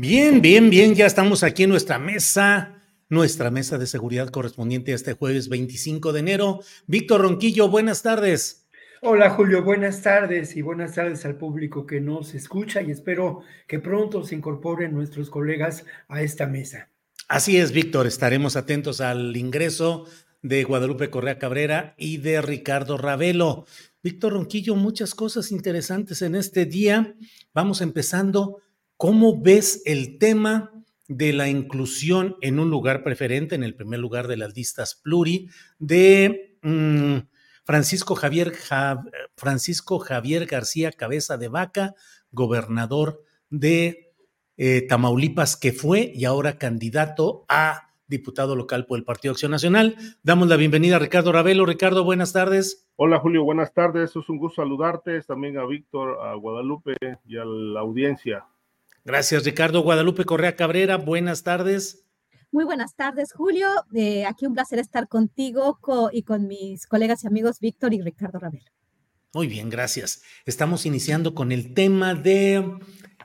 Bien, bien, bien, ya estamos aquí en nuestra mesa, nuestra mesa de seguridad correspondiente a este jueves 25 de enero. Víctor Ronquillo, buenas tardes. Hola Julio, buenas tardes y buenas tardes al público que nos escucha y espero que pronto se incorporen nuestros colegas a esta mesa. Así es, Víctor, estaremos atentos al ingreso de Guadalupe Correa Cabrera y de Ricardo Ravelo. Víctor Ronquillo, muchas cosas interesantes en este día. Vamos empezando. ¿Cómo ves el tema de la inclusión en un lugar preferente, en el primer lugar de las listas pluri, de mm, Francisco, Javier, Ja- Francisco Javier García Cabeza de Vaca, gobernador de eh, Tamaulipas, que fue y ahora candidato a diputado local por el Partido Acción Nacional. Damos la bienvenida a Ricardo Ravelo. Ricardo, buenas tardes. Hola Julio, buenas tardes. Es un gusto saludarte, también a Víctor, a Guadalupe y a la audiencia. Gracias, Ricardo. Guadalupe Correa Cabrera, buenas tardes. Muy buenas tardes, Julio. Eh, aquí un placer estar contigo co- y con mis colegas y amigos Víctor y Ricardo Ravelo. Muy bien, gracias. Estamos iniciando con el tema de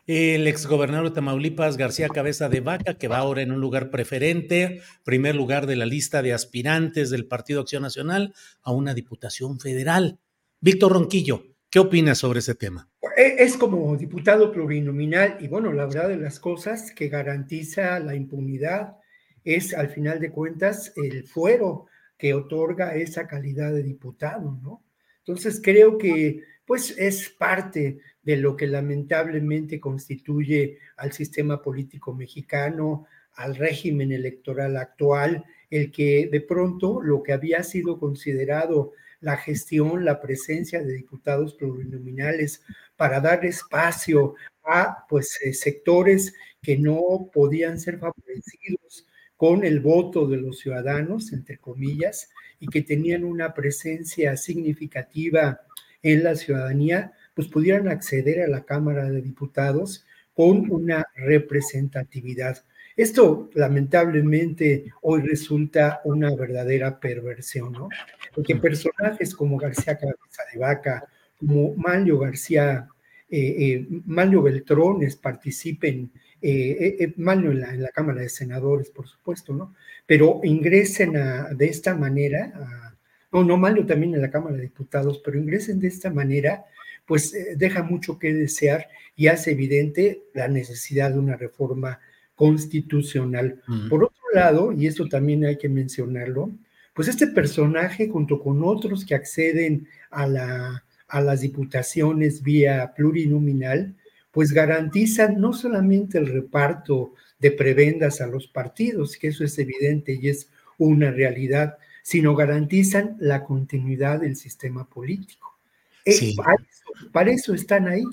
el exgobernador de Tamaulipas, García Cabeza de Vaca, que va ahora en un lugar preferente, primer lugar de la lista de aspirantes del Partido Acción Nacional a una diputación federal. Víctor Ronquillo, ¿qué opinas sobre ese tema? E- Es como diputado plurinominal y bueno, la verdad de las cosas que garantiza la impunidad es al final de cuentas el fuero que otorga esa calidad de diputado, ¿no? Entonces creo que pues es parte de lo que lamentablemente constituye al sistema político mexicano, al régimen electoral actual, el que de pronto lo que había sido considerado la gestión, la presencia de diputados plurinominales para dar espacio a pues eh, sectores que no podían ser favorecidos con el voto de los ciudadanos, entre comillas, y que tenían una presencia significativa en la ciudadanía, pues pudieran acceder a la Cámara de Diputados con una representatividad. Esto lamentablemente hoy resulta una verdadera perversión, ¿no? Porque personajes como García Cabeza de Vaca, como Manlio García, eh, eh, Manlio Beltrones participen, eh, eh, Manlio en la, Cámara de Senadores, por supuesto, ¿no? Pero ingresen de esta manera, no, no, Manlio también en la Cámara de Diputados, pero ingresen de esta manera, pues deja mucho que desear y hace evidente la necesidad de una reforma constitucional. Por otro lado, y esto también hay que mencionarlo, pues este personaje junto con otros que acceden a, la, a las diputaciones vía plurinominal, pues garantizan no solamente el reparto de prebendas a los partidos, que eso es evidente y es una realidad, sino garantizan la continuidad del sistema político. Eh, Sí. para, eso, para eso están ahí,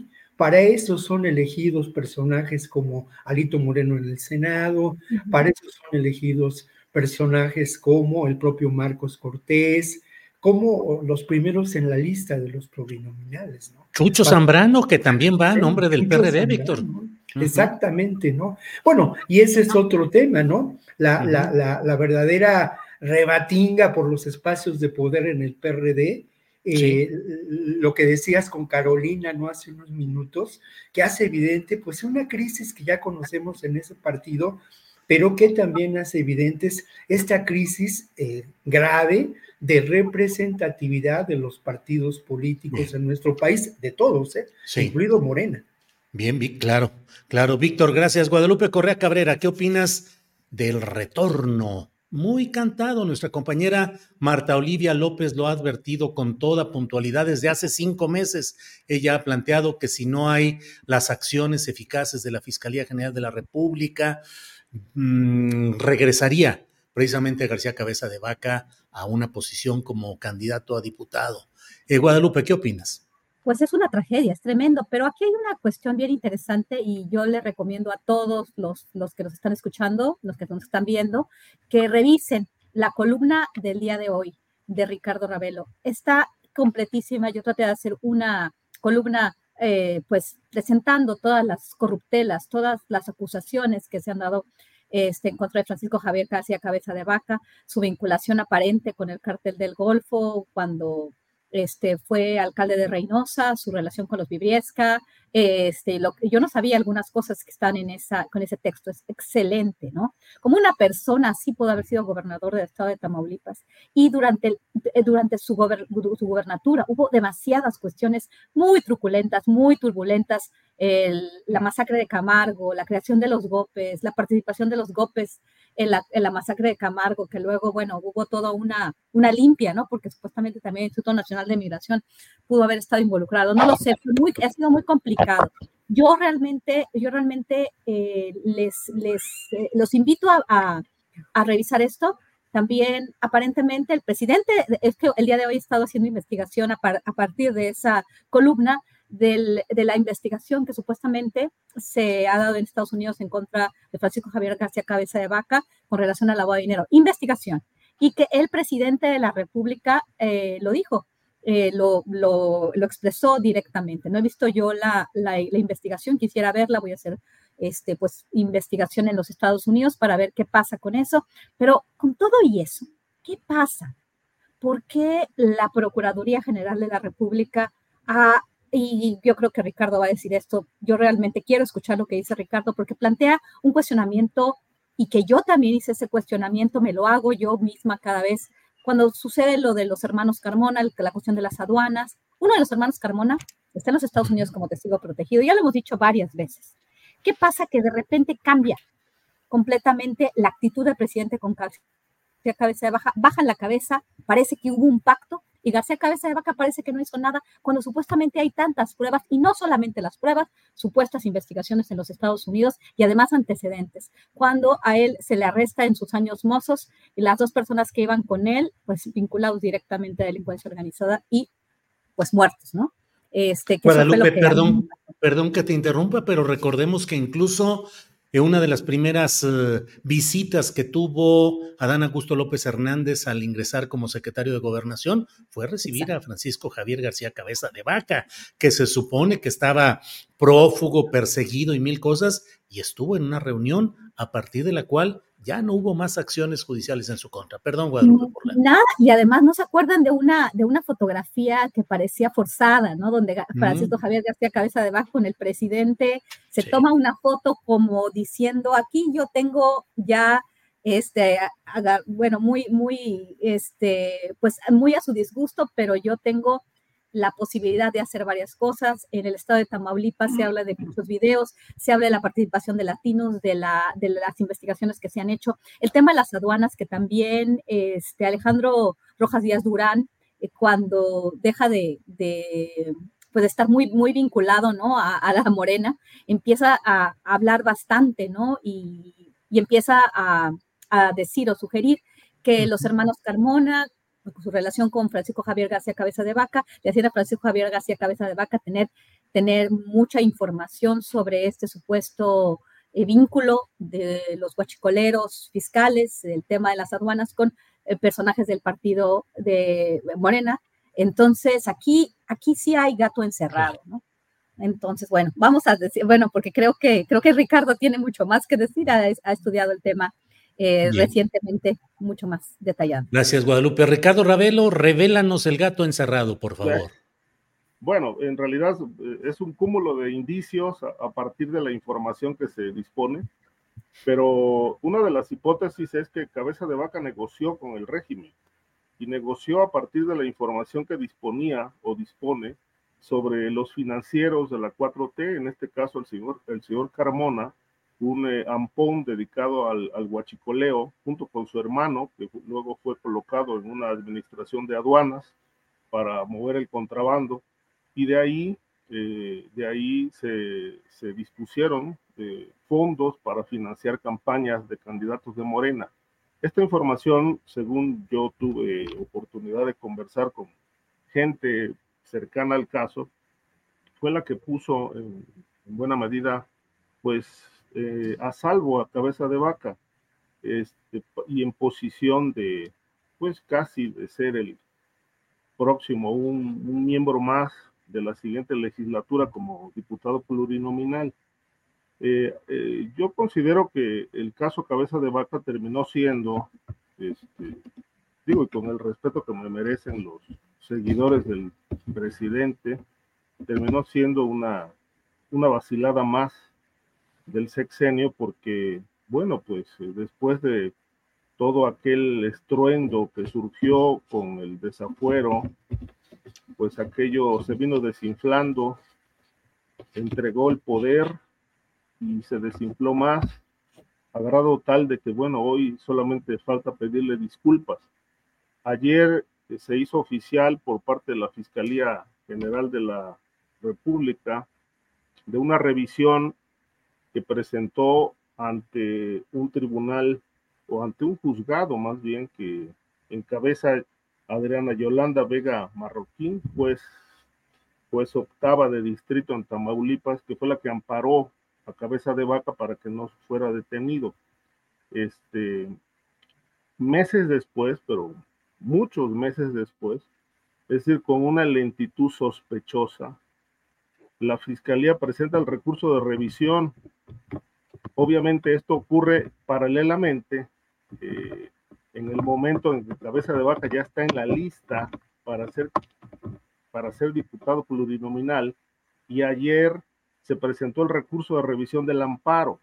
para eso son elegidos personajes como Alito Moreno en el Senado, para eso son elegidos personajes como el propio Marcos Cortés, como los primeros en la lista de los plurinominales, ¿no? Chucho Para- Zambrano, que también va a nombre del Chucho PRD, Zambrano, Víctor. Exactamente, ¿no? Bueno, y ese es otro tema, ¿no? La, la, la, la verdadera rebatinga por los espacios de poder en el PRD, eh, Sí. lo que decías con Carolina, ¿no? Hace unos minutos, que hace evidente, pues, una crisis que ya conocemos en ese partido, pero que también hace evidentes esta crisis eh, grave de representatividad de los partidos políticos en nuestro país, de todos, ¿eh? Sí. incluido Morena. Bien, claro, claro. Víctor, gracias. Guadalupe Correa Cabrera, ¿qué opinas del retorno? Muy cantado, nuestra compañera Marta Olivia López lo ha advertido con toda puntualidad desde hace cinco meses. Ella ha planteado que si no hay las acciones eficaces de la Fiscalía General de la República, mmm, regresaría precisamente García Cabeza de Vaca a una posición como candidato a diputado. Eh, Guadalupe, ¿qué opinas? Pues es una tragedia, es tremendo, pero aquí hay una cuestión bien interesante y yo le recomiendo a todos los, los que nos están escuchando, los que nos están viendo, que revisen la columna del día de hoy de Ricardo Ravelo. Está completísima, yo traté de hacer una columna eh, pues presentando todas las corruptelas, todas las acusaciones que se han dado este, en contra de Francisco Javier García Cabeza de Vaca, su vinculación aparente con el cártel del Golfo, cuando este, fue alcalde de Reynosa, su relación con los Vibriesca, este, lo, yo no sabía algunas cosas que están en esa, con ese texto, es excelente, ¿no? Como una persona así pudo haber sido gobernador del estado de Tamaulipas y durante, eh, durante su, su gobernatura hubo demasiadas cuestiones muy truculentas, muy turbulentas, la masacre de Camargo, la creación de los GOPES, la participación de los GOPES en la, en la, masacre de Camargo, que luego, bueno, hubo toda una, una limpia, ¿no? Porque supuestamente también el Instituto Nacional de Migración pudo haber estado involucrado. No lo sé, muy, ha sido muy complicado. Yo realmente, yo realmente eh, les, les eh, los invito a, a, a, revisar esto. También, aparentemente, el presidente, es que el día de hoy he estado haciendo investigación a, par, a partir de esa columna, del, de la investigación que supuestamente se ha dado en Estados Unidos en contra de Francisco Javier García Cabeza de Vaca con relación al lavado de dinero. Investigación. Y que el presidente de la República eh, lo dijo, eh, lo, lo, expresó directamente. No he visto yo la, la, la, investigación, quisiera verla, voy a hacer este, pues, investigación en los Estados Unidos para ver qué pasa con eso. Pero con todo y eso, ¿qué pasa? ¿Por qué la Procuraduría General de la República ha y yo creo que Ricardo va a decir esto, yo realmente quiero escuchar lo que dice Ricardo porque plantea un cuestionamiento y que yo también hice ese cuestionamiento, me lo hago yo misma cada vez cuando sucede lo de los hermanos Carmona, la cuestión de las aduanas. Uno de los hermanos Carmona está en los Estados Unidos como testigo protegido, ya lo hemos dicho varias veces. ¿Qué pasa? Que de repente cambia completamente la actitud del presidente con cabeza baja, bajan la cabeza, parece que hubo un pacto, y García Cabeza de Vaca parece que no hizo nada cuando supuestamente hay tantas pruebas y no solamente las pruebas, supuestas investigaciones en los Estados Unidos y además antecedentes. Cuando a él se le arresta en sus años mozos y las dos personas que iban con él, pues vinculados directamente a delincuencia organizada y pues muertos, ¿no? Este, que Guadalupe, que perdón, perdón que te interrumpa, pero recordemos que incluso una de las primeras uh, visitas que tuvo Adán Augusto López Hernández al ingresar como secretario de Gobernación fue recibir Exacto. a Francisco Javier García Cabeza de Vaca, que se supone que estaba prófugo, perseguido y mil cosas, y estuvo en una reunión a partir de la cual ya no hubo más acciones judiciales en su contra. Perdón, Guadalupe. Por la... Nada, y además no se acuerdan de una, de una fotografía que parecía forzada, ¿no? Donde Francisco mm. Javier García Cabeza de Bajo con el presidente se sí. toma una foto como diciendo, aquí yo tengo ya, este, bueno, muy, muy, este, pues muy a su disgusto, pero yo tengo la posibilidad de hacer varias cosas. En el estado de Tamaulipas se habla de muchos videos, se habla de la participación de latinos, de, la, de las investigaciones que se han hecho. El tema de las aduanas, que también este, Alejandro Rojas Díaz Durán, eh, cuando deja de, de pues estar muy, muy vinculado, ¿no? A, a la morena, empieza a, a, hablar bastante, ¿no? Y, y empieza a, a, decir o sugerir que los hermanos Carmona, su relación con Francisco Javier García Cabeza de Vaca, le hacía a Francisco Javier García Cabeza de Vaca tener, tener mucha información sobre este supuesto eh, vínculo de los guachicoleros fiscales, el tema de las aduanas con eh, personajes del partido de Morena. Entonces, aquí, aquí sí hay gato encerrado, ¿no? Entonces, bueno, vamos a decir, bueno, porque creo que, creo que Ricardo tiene mucho más que decir, ha, ha estudiado el tema eh, recientemente mucho más detallado. Gracias, Guadalupe. Ricardo Ravelo, revélanos el gato encerrado, por favor. Bueno, en realidad eh, es un cúmulo de indicios a, a partir de la información que se dispone, pero una de las hipótesis es que Cabeza de Vaca negoció con el régimen y negoció a partir de la información que disponía o dispone sobre los financieros de la 4T, en este caso el señor, el señor Carmona, un eh, ampón dedicado al, al, junto con su hermano, que luego fue colocado en una administración de aduanas para mover el contrabando, y de ahí, eh, de ahí se, se dispusieron eh, fondos para financiar campañas de candidatos de Morena. Esta información, según yo tuve oportunidad de conversar con gente cercana al caso, fue la que puso en buena medida, pues, eh, a salvo a cabeza de vaca este, y en posición de, pues, casi de ser el próximo, un, un miembro más de la siguiente legislatura como diputado plurinominal. Eh, eh, yo considero que el caso Cabeza de Vaca terminó siendo, este, digo, y con el respeto que me merecen los seguidores del presidente, terminó siendo una, una vacilada más del sexenio porque, bueno, pues eh, después de todo aquel estruendo que surgió con el desafuero, pues aquello se vino desinflando, entregó el poder y se desinfló más, a grado tal de que, bueno, hoy solamente falta pedirle disculpas. Ayer se hizo oficial por parte de la Fiscalía General de la República de una revisión que presentó ante un tribunal o ante un juzgado más bien que encabeza Adriana Yolanda Vega Marroquín, pues, pues octava de distrito en Tamaulipas, que fue la que amparó a cabeza de vaca para que no fuera detenido. Este, meses después, pero muchos meses después, es decir, con una lentitud sospechosa, la Fiscalía presenta el recurso de revisión. Obviamente esto ocurre paralelamente eh, en el momento en que Cabeza de Vaca ya está en la lista para ser, para ser diputado plurinominal y ayer se presentó el recurso de revisión del amparo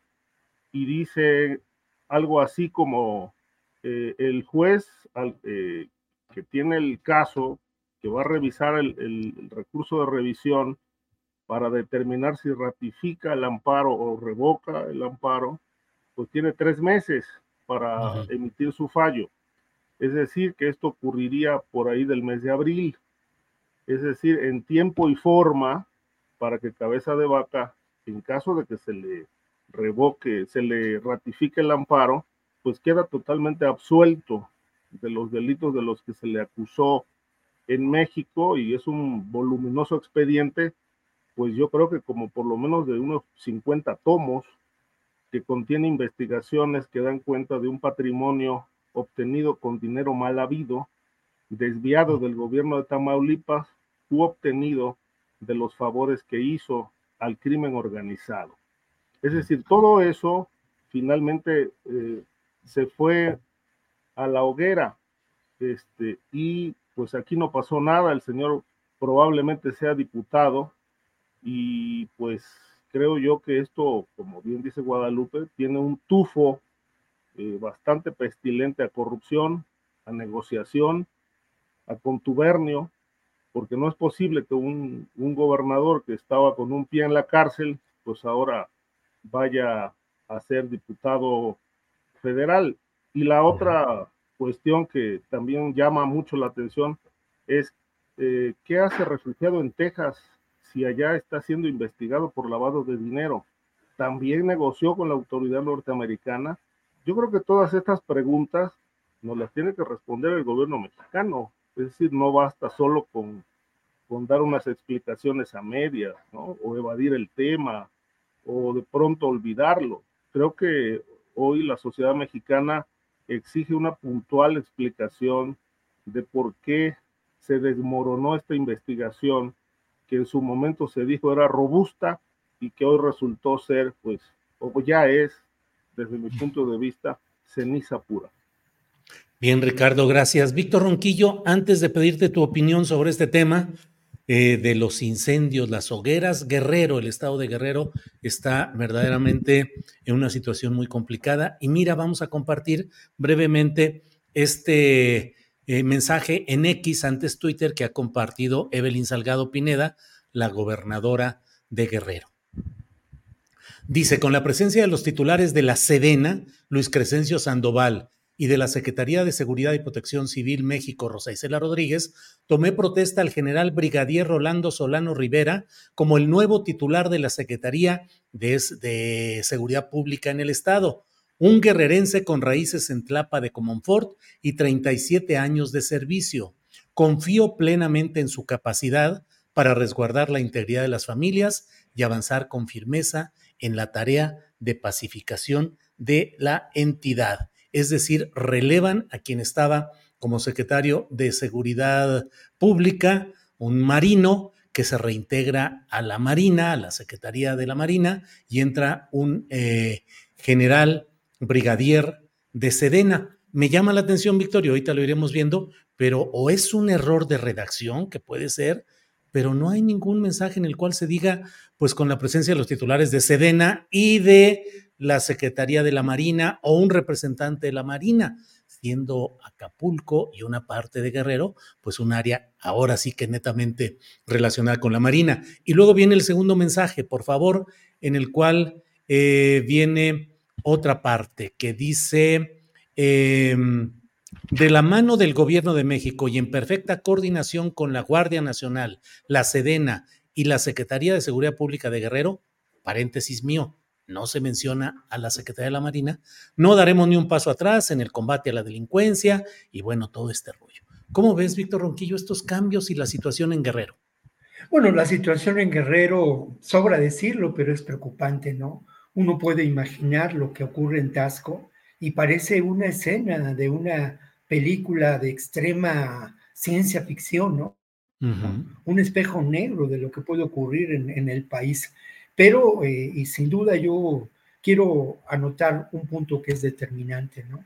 y dice algo así como eh, el juez eh, que tiene el caso, que va a revisar el recurso de revisión, para determinar si ratifica el amparo o revoca el amparo, pues tiene tres meses para emitir su fallo. Es decir, que esto ocurriría por ahí del mes de abril. Es decir, en tiempo y forma para que cabeza de vaca, en caso de que se le revoque, se le ratifique el amparo, pues queda totalmente absuelto de los delitos de los que se le acusó en México y es un voluminoso expediente pues yo creo que como por lo menos de unos 50 tomos que contiene investigaciones que dan cuenta de un patrimonio obtenido con dinero mal habido, desviado del gobierno de Tamaulipas u obtenido de los favores que hizo al crimen organizado. Es decir, todo eso finalmente eh, se fue a la hoguera este, y pues aquí no pasó nada, el señor probablemente sea diputado, y pues creo yo que esto, como bien dice Guadalupe, tiene un tufo eh, bastante pestilente a corrupción, a negociación, a contubernio, porque no es posible que un, un, gobernador que estaba con un pie en la cárcel, pues ahora vaya a ser diputado federal. Y la otra cuestión que también llama mucho la atención es eh, qué hace refugiado en Texas si allá está siendo investigado por lavado de dinero, también negoció con la autoridad norteamericana. Yo creo que todas estas preguntas nos las tiene que responder el gobierno mexicano. Es decir, no basta solo con, dar unas explicaciones a medias, ¿no? O evadir el tema, o de pronto olvidarlo. Creo que hoy la sociedad mexicana exige una puntual explicación de por qué se desmoronó esta investigación que en su momento se dijo era robusta y que hoy resultó ser, pues, o ya es, desde mi punto de vista, ceniza pura. Bien, Ricardo, gracias. Víctor Ronquillo, antes de pedirte tu opinión sobre este tema eh, de los incendios, las hogueras, Guerrero, el estado de Guerrero está verdaderamente en una situación muy complicada. Y mira, vamos a compartir brevemente este eh, mensaje en X, antes Twitter, que ha compartido Evelyn Salgado Pineda la gobernadora de Guerrero. Dice, con la presencia de los titulares de la Sedena, Luis Crescencio Sandoval, y de la Secretaría de Seguridad y Protección Civil México, Rosa Isela Rodríguez, tomé protesta al general brigadier Rolando Solano Rivera como el nuevo titular de la Secretaría de, de Seguridad Pública en el Estado, un guerrerense con raíces en Tlapa de Comonfort y 37 años de servicio. Confío plenamente en su capacidad para resguardar la integridad de las familias y avanzar con firmeza en la tarea de pacificación de la entidad es decir, relevan a quien estaba como secretario de Seguridad Pública, un marino que se reintegra a la Marina, a la Secretaría de la Marina, y entra un eh, general brigadier de Sedena. Me llama la atención, Victorio, ahorita lo iremos viendo, pero o es un error de redacción, que puede ser, pero no hay ningún mensaje en el cual se diga, pues con la presencia de los titulares de Sedena y de la Secretaría de la Marina o un representante de la Marina, siendo Acapulco y una parte de Guerrero, pues un área ahora sí que netamente relacionada con la Marina. Y luego viene el segundo mensaje, por favor, en el cual eh, viene otra parte que dice, em, de la mano del gobierno de México y en perfecta coordinación con la Guardia Nacional, la Sedena y la Secretaría de Seguridad Pública de Guerrero, paréntesis mío, no se menciona a la Secretaría de la Marina, no daremos ni un paso atrás en el combate a la delincuencia y bueno, todo este rollo. ¿Cómo ves, Víctor Ronquillo, estos cambios y la situación en Guerrero? Bueno, la situación en Guerrero, sobra decirlo, pero es preocupante, ¿no? Uno puede imaginar lo que ocurre en Tasco y parece una escena de una película de extrema ciencia ficción, ¿no? Un espejo negro de lo que puede ocurrir en, en el país. Pero, eh, y sin duda yo quiero anotar un punto que es determinante, ¿no?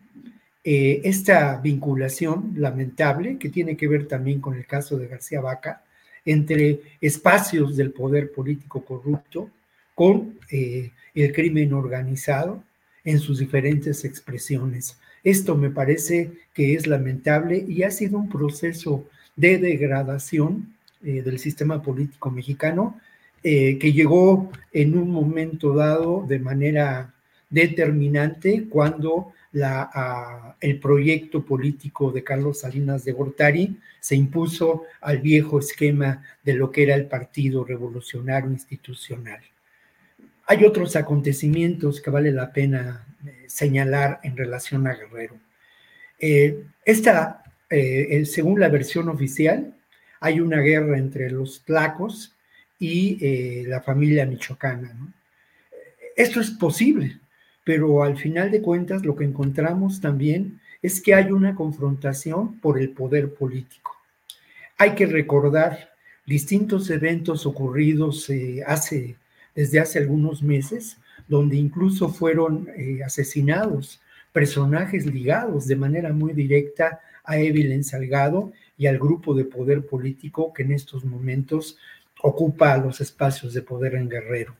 Eh, esta vinculación lamentable, que tiene que ver también con el caso de García Vaca, entre espacios del poder político corrupto con eh, el crimen organizado en sus diferentes expresiones. Esto me parece que es lamentable y ha sido un proceso de degradación del sistema político mexicano eh, que llegó en un momento dado de manera determinante cuando el proyecto político de Carlos Salinas de Gortari se impuso al viejo esquema de lo que era el Partido Revolucionario Institucional. Hay otros acontecimientos que vale la pena eh, señalar en relación a Guerrero. Eh, esta, según la versión oficial, hay una guerra entre los tlacos y eh, la familia michoacana. Esto es posible, pero al final de cuentas lo que encontramos también es que hay una confrontación por el poder político. Hay que recordar distintos eventos ocurridos eh, hace, desde hace algunos meses, donde incluso fueron eh, asesinados personajes ligados de manera muy directa a Evelyn Salgado y al grupo de poder político que en estos momentos ocupa los espacios de poder en Guerrero.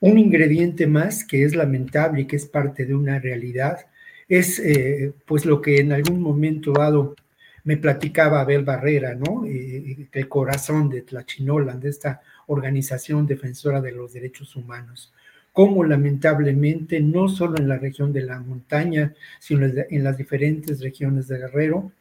Un ingrediente más que es lamentable y que es parte de una realidad es eh, pues lo que en algún momento dado me platicaba Abel Barrera, ¿no? El corazón de Tlachinolan, de esta organización defensora de los derechos humanos. Cómo lamentablemente, no solo en la región de la montaña, sino en las diferentes regiones de Guerrero,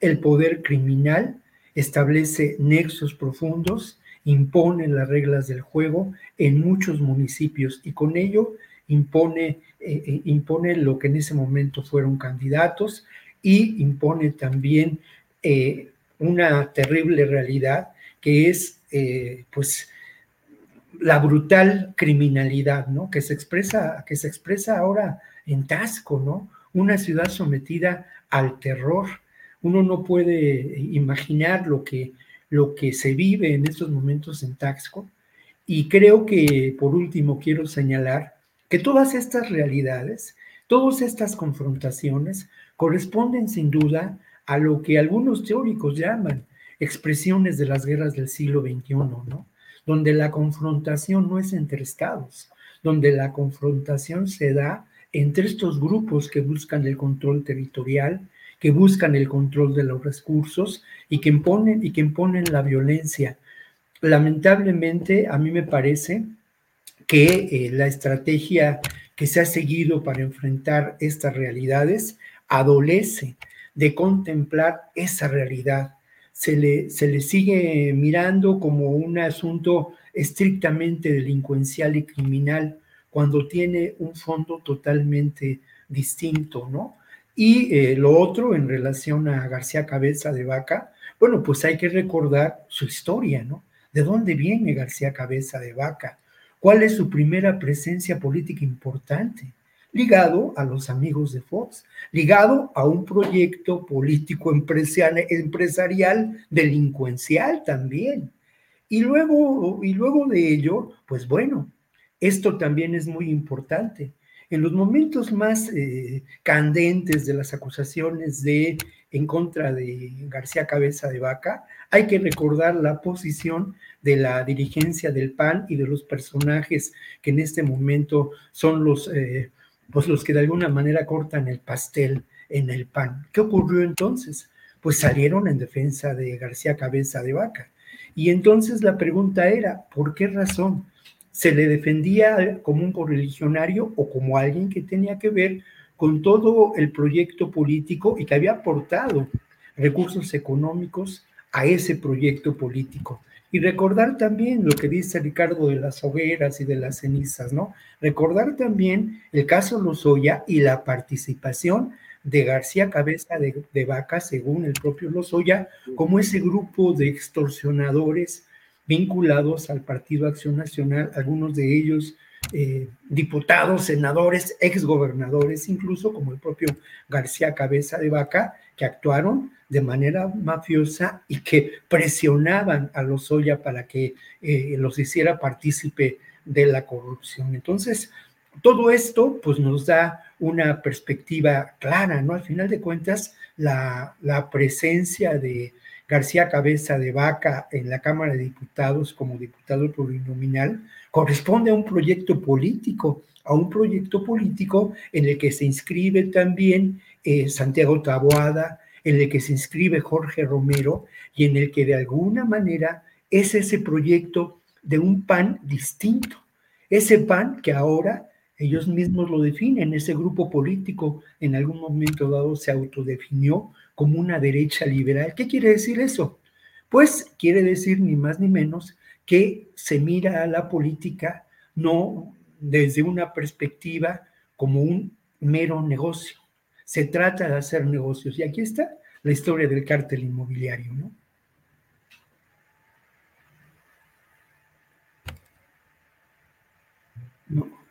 el poder criminal establece nexos profundos impone las reglas del juego en muchos municipios y con ello impone, eh, eh, impone lo que en ese momento fueron candidatos y impone también eh, una terrible realidad que es pues la brutal criminalidad, ¿no? Que se expresa, que se expresa ahora en Tasco, ¿no? Una ciudad sometida al terror. Uno no puede imaginar lo que lo que se vive en estos momentos en Taxco. Y creo que, por último, quiero señalar que todas estas realidades, todas estas confrontaciones corresponden sin duda a lo que algunos teóricos llaman expresiones de las guerras del siglo XXI, ¿no? Donde la confrontación no es entre estados, donde la confrontación se da entre estos grupos que buscan el control territorial, que buscan el control de los recursos y que imponen, y que imponen la violencia. lamentablemente a mí me parece que eh, la estrategia que se ha seguido para enfrentar estas realidades adolece de contemplar esa realidad. Se le, se le sigue mirando como un asunto estrictamente delincuencial y criminal cuando tiene un fondo totalmente distinto, ¿no? Y eh, lo otro en relación a García Cabeza de Vaca, bueno, pues hay que recordar su historia, ¿no? ¿De dónde viene García Cabeza de Vaca? ¿Cuál es su primera presencia política importante? Ligado a los amigos de Fox, ligado a un proyecto político empresarial delincuencial también. Y luego, y luego de ello, pues bueno, esto también es muy importante. En los momentos más eh, candentes de las acusaciones de en contra de García Cabeza de Vaca, hay que recordar la posición de la dirigencia del PAN y de los personajes que en este momento son los, eh, pues los que de alguna manera cortan el pastel en el PAN. ¿Qué ocurrió entonces? Pues salieron en defensa de García Cabeza de Vaca. Y entonces la pregunta era, ¿por qué razón? ¿Se le defendía como un correligionario o como alguien que tenía que ver con todo el proyecto político y que había aportado recursos económicos a ese proyecto político. Y recordar también lo que dice Ricardo de las hogueras y de las cenizas, ¿no? Recordar también el caso Lozoya y la participación de García Cabeza de, Vaca, según el propio Lozoya, como ese grupo de extorsionadores vinculados al Partido Acción Nacional, algunos de ellos eh, diputados, senadores, exgobernadores, incluso como el propio García Cabeza de Vaca, que actuaron de manera mafiosa y que presionaban a los Lozoya para que eh, los hiciera partícipe de la corrupción. Entonces, todo esto pues nos da una perspectiva clara, ¿no? Al final de cuentas, la, la presencia de García Cabeza de Vaca en la Cámara de Diputados como diputado plurinominal, corresponde a un proyecto político, a un proyecto político en el que se inscribe también eh, Santiago Taboada, en el que se inscribe Jorge Romero y en el que de alguna manera es ese proyecto de un PAN distinto, ese PAN que ahora ellos mismos lo definen, ese grupo político en algún momento dado se autodefinió como una derecha liberal. ¿Qué quiere decir eso? Pues quiere decir ni más ni menos que se mira a la política no desde una perspectiva como un mero negocio. Se trata de hacer negocios. Y aquí está la historia del cártel inmobiliario, ¿no? no.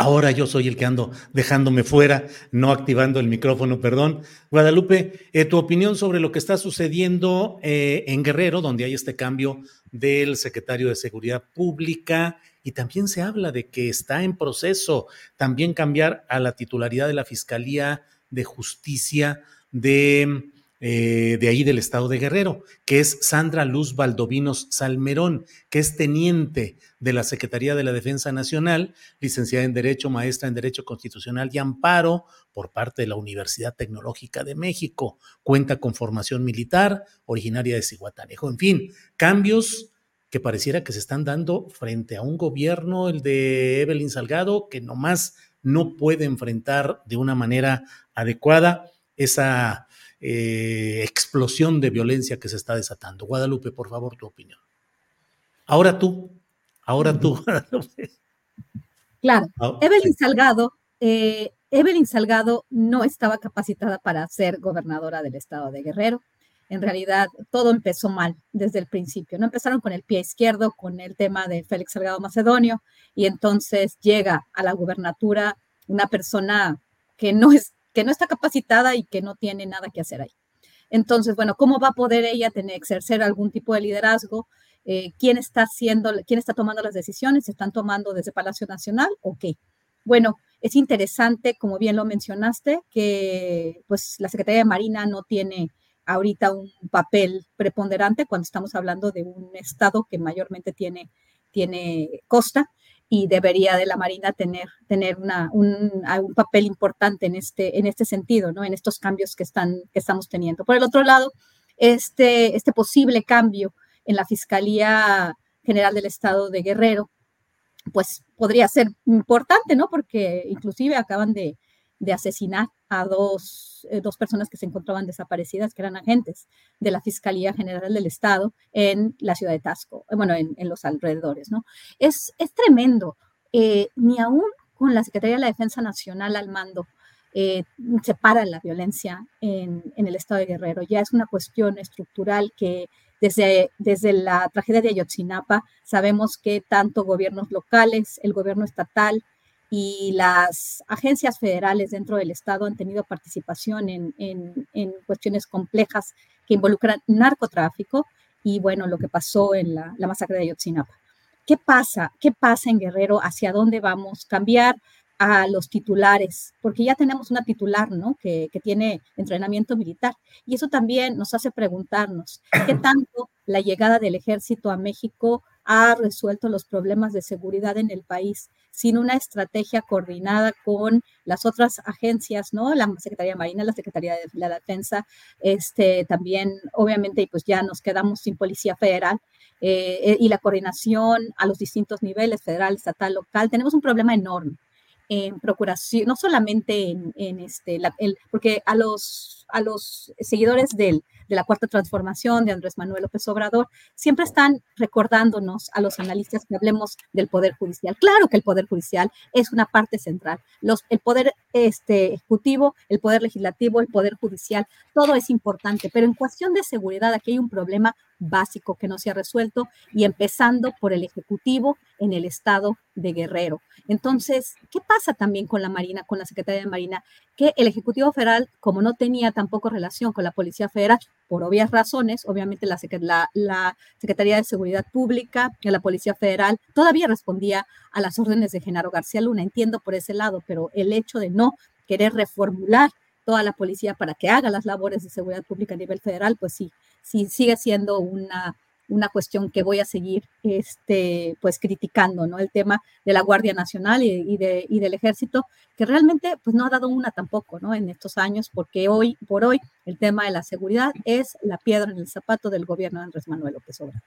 Ahora yo soy el que ando dejándome fuera, no activando el micrófono, perdón. Guadalupe, eh, tu opinión sobre lo que está sucediendo eh, en Guerrero, donde hay este cambio del secretario de Seguridad Pública y también se habla de que está en proceso también cambiar a la titularidad de la Fiscalía de Justicia de eh, de ahí del estado de Guerrero, que es Sandra Luz Valdovinos Salmerón, que es teniente de la Secretaría de la Defensa Nacional, licenciada en Derecho, maestra en Derecho Constitucional y Amparo por parte de la Universidad Tecnológica de México. Cuenta con formación militar, originaria de Cihuatanejo. En fin, cambios que pareciera que se están dando frente a un gobierno, el de Evelyn Salgado, que nomás no puede enfrentar de una manera adecuada esa eh, explosión de violencia que se está desatando. Guadalupe, por favor, tu opinión. Ahora tú, ahora tú, Claro, ah, Evelyn Salgado, eh, Evelyn Salgado no estaba capacitada para ser gobernadora del estado de Guerrero. En realidad, todo empezó mal desde el principio. No empezaron con el pie izquierdo, con el tema de Félix Salgado Macedonio, y entonces llega a la gubernatura una persona que no es que no está capacitada y que no tiene nada que hacer ahí. Entonces, bueno, ¿cómo va a poder ella tener, exercer algún tipo de liderazgo? Eh, ¿Quién está haciendo, quién está tomando las decisiones? ¿Se están tomando desde Palacio Nacional o qué? Bueno, es interesante, como bien lo mencionaste, que pues la Secretaría de Marina no tiene ahorita un papel preponderante cuando estamos hablando de un estado que mayormente tiene, tiene costa y debería de la Marina tener, tener una, un, un, papel importante en este, en este sentido, ¿no? en estos cambios que, están, que estamos teniendo. Por el otro lado, este, este posible cambio en la Fiscalía General del Estado de Guerrero, pues podría ser importante, ¿no? Porque inclusive acaban de, asesinar a dos, eh, dos, personas que se encontraban desaparecidas, que eran agentes de la Fiscalía General del Estado en la ciudad de Tasco, eh, bueno, en, los alrededores, ¿no? Es, es tremendo. Eh, ni aún con la Secretaría de la Defensa Nacional al mando se para la violencia en, en el Estado de Guerrero. Ya es una cuestión estructural que desde, desde la tragedia de Ayotzinapa sabemos que tanto gobiernos locales, el gobierno estatal y las agencias federales dentro del Estado han tenido participación en, en, cuestiones complejas que involucran narcotráfico y bueno, lo que pasó en la, la masacre de Ayotzinapa. ¿Qué pasa? ¿Qué pasa en Guerrero? ¿Hacia dónde vamos? ¿Cambiar a los titulares, porque ya tenemos una titular, ¿no? Que, que, tiene entrenamiento militar. Y eso también nos hace preguntarnos qué tanto la llegada del ejército a México ha resuelto los problemas de seguridad en el país sin una estrategia coordinada con las otras agencias, ¿no? La Secretaría Marina, la Secretaría de la Defensa, este, también, obviamente, pues ya nos quedamos sin Policía Federal, eh, y la coordinación a los distintos niveles, federal, estatal, local. Tenemos un problema enorme en procuración, no solamente en, este, el, porque a los, a los seguidores del, de la cuarta transformación de Andrés Manuel López Obrador siempre están recordándonos a los analistas que hablemos del poder judicial. Claro que el poder judicial es una parte central. Los, el poder este, ejecutivo, el poder legislativo, el poder judicial, todo es importante, pero en cuestión de seguridad aquí hay un problema básico que no se ha resuelto y empezando por el Ejecutivo en el estado de Guerrero. Entonces, ¿qué pasa también con la Marina, con la Secretaría de Marina? Que el Ejecutivo Federal, como no tenía tampoco relación con la Policía Federal, por obvias razones, obviamente la, Secretaría de Seguridad Pública, la Policía Federal, todavía respondía a las órdenes de Genaro García Luna, entiendo por ese lado, pero el hecho de no querer reformular toda la policía para que haga las labores de seguridad pública a nivel federal, pues sí, sí sigue siendo una, una cuestión que voy a seguir este, pues criticando, ¿no? El tema de la Guardia Nacional y, de, y, del Ejército, que realmente pues no ha dado una tampoco, ¿no? En estos años, porque hoy, por hoy, el tema de la seguridad es la piedra en el zapato del gobierno de Andrés Manuel López Obrador.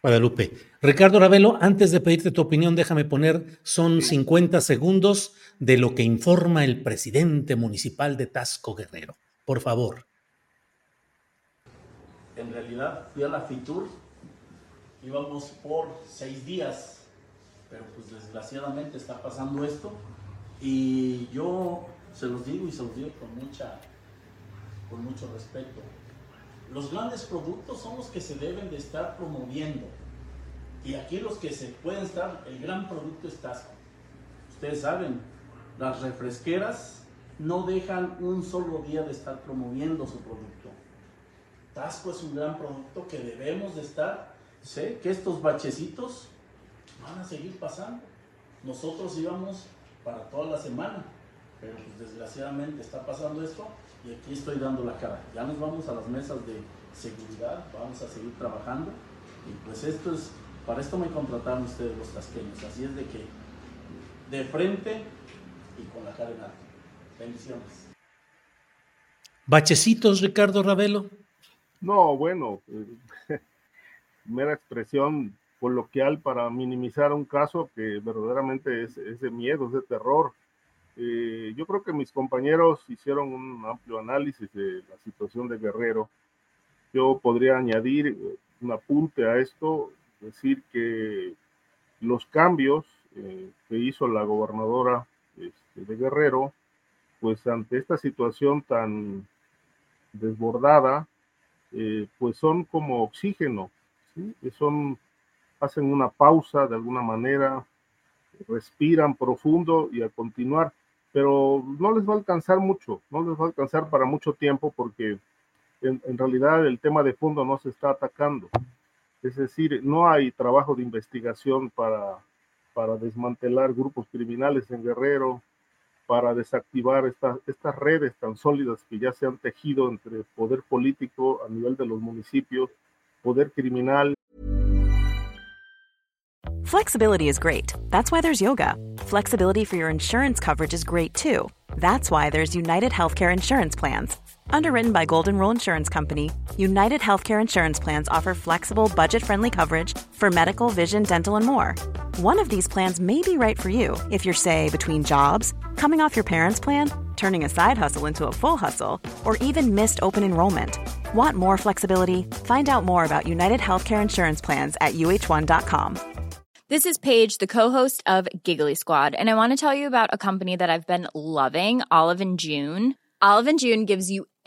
Guadalupe. Ricardo Ravelo, antes de pedirte tu opinión, déjame poner, son 50 segundos de lo que informa el presidente municipal de Tasco Guerrero. Por favor. En realidad fui a la FITUR, íbamos por seis días, pero pues desgraciadamente está pasando esto y yo se los digo y se los digo con, mucha, con mucho respeto los grandes productos son los que se deben de estar promoviendo. Y aquí los que se pueden estar, el gran producto es Tasco. Ustedes saben, las refresqueras no dejan un solo día de estar promoviendo su producto. Tasco es un gran producto que debemos de estar. Sé que estos bachecitos van a seguir pasando. Nosotros íbamos para toda la semana, pero pues desgraciadamente está pasando esto y aquí estoy dando la cara. Ya nos vamos a las mesas de seguridad, vamos a seguir trabajando y pues esto es, para esto me contrataron ustedes los tasqueños, así es de que de frente y con la cara en alto. Bendiciones. ¿Bachecitos, Ricardo Ravelo? No, bueno, eh, mera expresión coloquial para minimizar un caso que verdaderamente es, de miedo, es de terror. Eh, yo creo que mis compañeros hicieron un amplio análisis de la situación de Guerrero. Yo podría añadir eh, un apunte a esto, decir que los cambios que hizo la gobernadora este, de Guerrero, pues ante esta situación tan desbordada, pues son como oxígeno, ¿sí? son, hacen una pausa de alguna manera, respiran profundo y a continuar pero no les va a alcanzar mucho, no les va a alcanzar para mucho tiempo porque en, realidad el tema de fondo no se está atacando. Es decir, no hay trabajo de investigación para, para desmantelar grupos criminales en Guerrero, para desactivar estas, estas redes tan sólidas que ya se han tejido entre poder político a nivel de los municipios, poder criminal. Flexibility is great. That's why there's yoga. Flexibility for your insurance coverage is great too. That's why there's United Healthcare Insurance Plans. Underwritten by Golden Rule Insurance Company, United Healthcare Insurance Plans offer flexible, budget friendly coverage for medical, vision, dental, and more. One of these plans may be right for you if you're, say, between jobs, coming off your parents' plan, turning a side hustle into a full hustle, or even missed open enrollment. Want more flexibility? Find out more about United Healthcare Insurance Plans at uh1.com. This is Paige, the co-host of Giggly Squad, and I want to tell you about a company that I've been loving, Olive and June. Olive and June gives you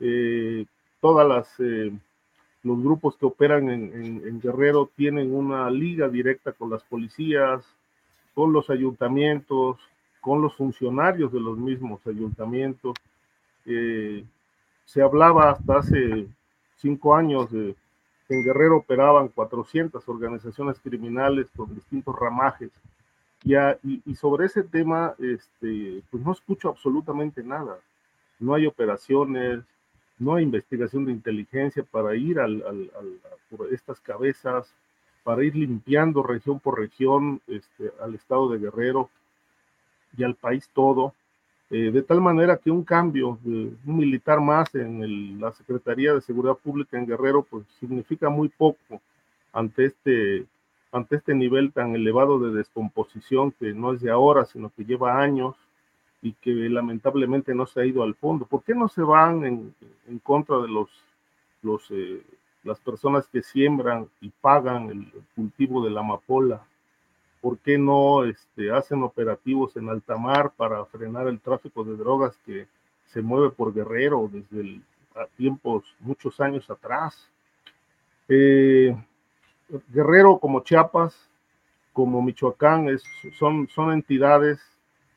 Eh, todas las eh, los grupos que operan en, en, en, Guerrero tienen una liga directa con las policías, con los ayuntamientos, con los funcionarios de los mismos ayuntamientos. Eh, se hablaba hasta hace cinco años de que en Guerrero operaban 400 organizaciones criminales con distintos ramajes. Y, a, y, y, sobre ese tema, este, pues no escucho absolutamente nada. No hay operaciones, no investigación de inteligencia para ir al, por estas cabezas, para ir limpiando región por región este, al estado de Guerrero y al país todo, eh, de tal manera que un cambio de un militar más en la Secretaría de Seguridad Pública en Guerrero, pues significa muy poco ante este, ante este nivel tan elevado de descomposición que no es de ahora, sino que lleva años y que lamentablemente no se ha ido al fondo. ¿Por qué no se van en, en contra de los, los, eh, las personas que siembran y pagan el, cultivo de la amapola? ¿Por qué no este, hacen operativos en alta mar para frenar el tráfico de drogas que se mueve por Guerrero desde tiempos, muchos años atrás? Eh, Guerrero como Chiapas, como Michoacán, es, son, son entidades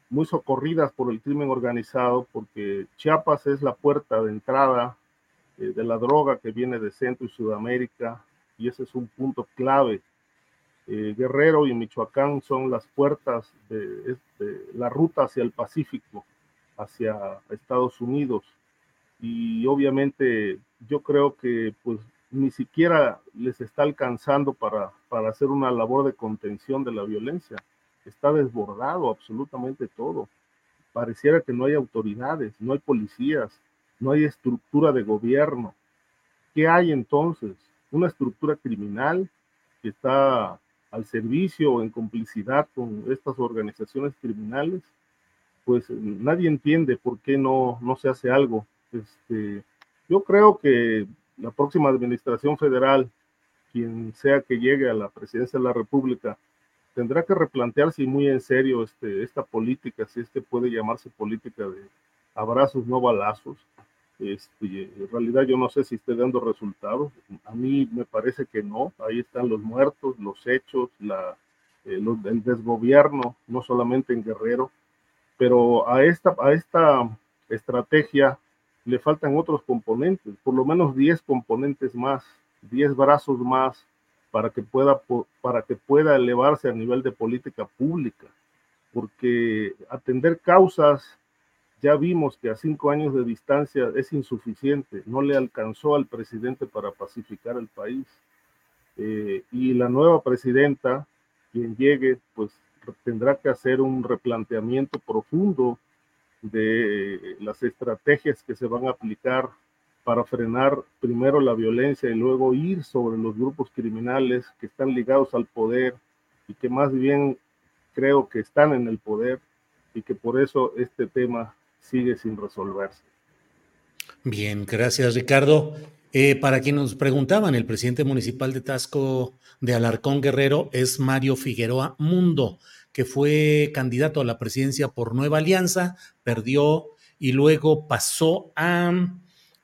muy socorridas por el crimen organizado, porque Chiapas es la puerta de entrada eh, de la droga que viene de Centro y Sudamérica, y ese es un punto clave. Eh, Guerrero y Michoacán son las puertas de, de, la ruta hacia el Pacífico, hacia Estados Unidos, y obviamente yo creo que pues ni siquiera les está alcanzando para, para hacer una labor de contención de la violencia está desbordado absolutamente todo. Pareciera que no hay autoridades, no hay policías, no hay estructura de gobierno. ¿Qué hay entonces? Una estructura criminal que está al servicio o en complicidad con estas organizaciones criminales. Pues nadie entiende por qué no, no se hace algo. Este, yo creo que la próxima administración federal, quien sea que llegue a la presidencia de la República, tendrá que replantearse muy en serio este, esta política, si es que puede llamarse política de abrazos, no balazos. Este, en realidad yo no sé si esté dando resultados, a mí me parece que no, ahí están los muertos, los hechos, la, eh, los, el desgobierno, no solamente en Guerrero, pero a esta, a esta estrategia le faltan otros componentes, por lo menos 10 componentes más, 10 brazos más para que pueda, para que pueda elevarse a nivel de política pública, porque atender causas, ya vimos que a cinco años de distancia es insuficiente, no le alcanzó al presidente para pacificar el país. Eh, y la nueva presidenta, quien llegue, pues tendrá que hacer un replanteamiento profundo de las estrategias que se van a aplicar para frenar primero la violencia y luego ir sobre los grupos criminales que están ligados al poder y que más bien creo que están en el poder y que por eso este tema sigue sin resolverse. Bien, gracias Ricardo. Eh, para quienes nos preguntaban, el presidente municipal de Tasco de Alarcón Guerrero es Mario Figueroa Mundo, que fue candidato a la presidencia por Nueva Alianza, perdió y luego pasó a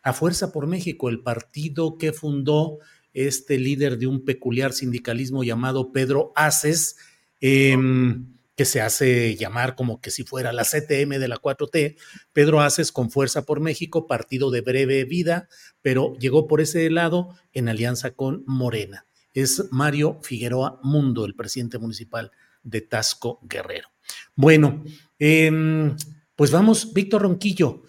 a Fuerza por México, el partido que fundó este líder de un peculiar sindicalismo llamado Pedro Aces, em, que se hace llamar como que si fuera la CTM de la 4T, Pedro Aces con Fuerza por México, partido de breve vida, pero llegó por ese lado en alianza con Morena. Es Mario Figueroa Mundo, el presidente municipal de Tasco Guerrero. Bueno, em, pues vamos, Víctor Ronquillo,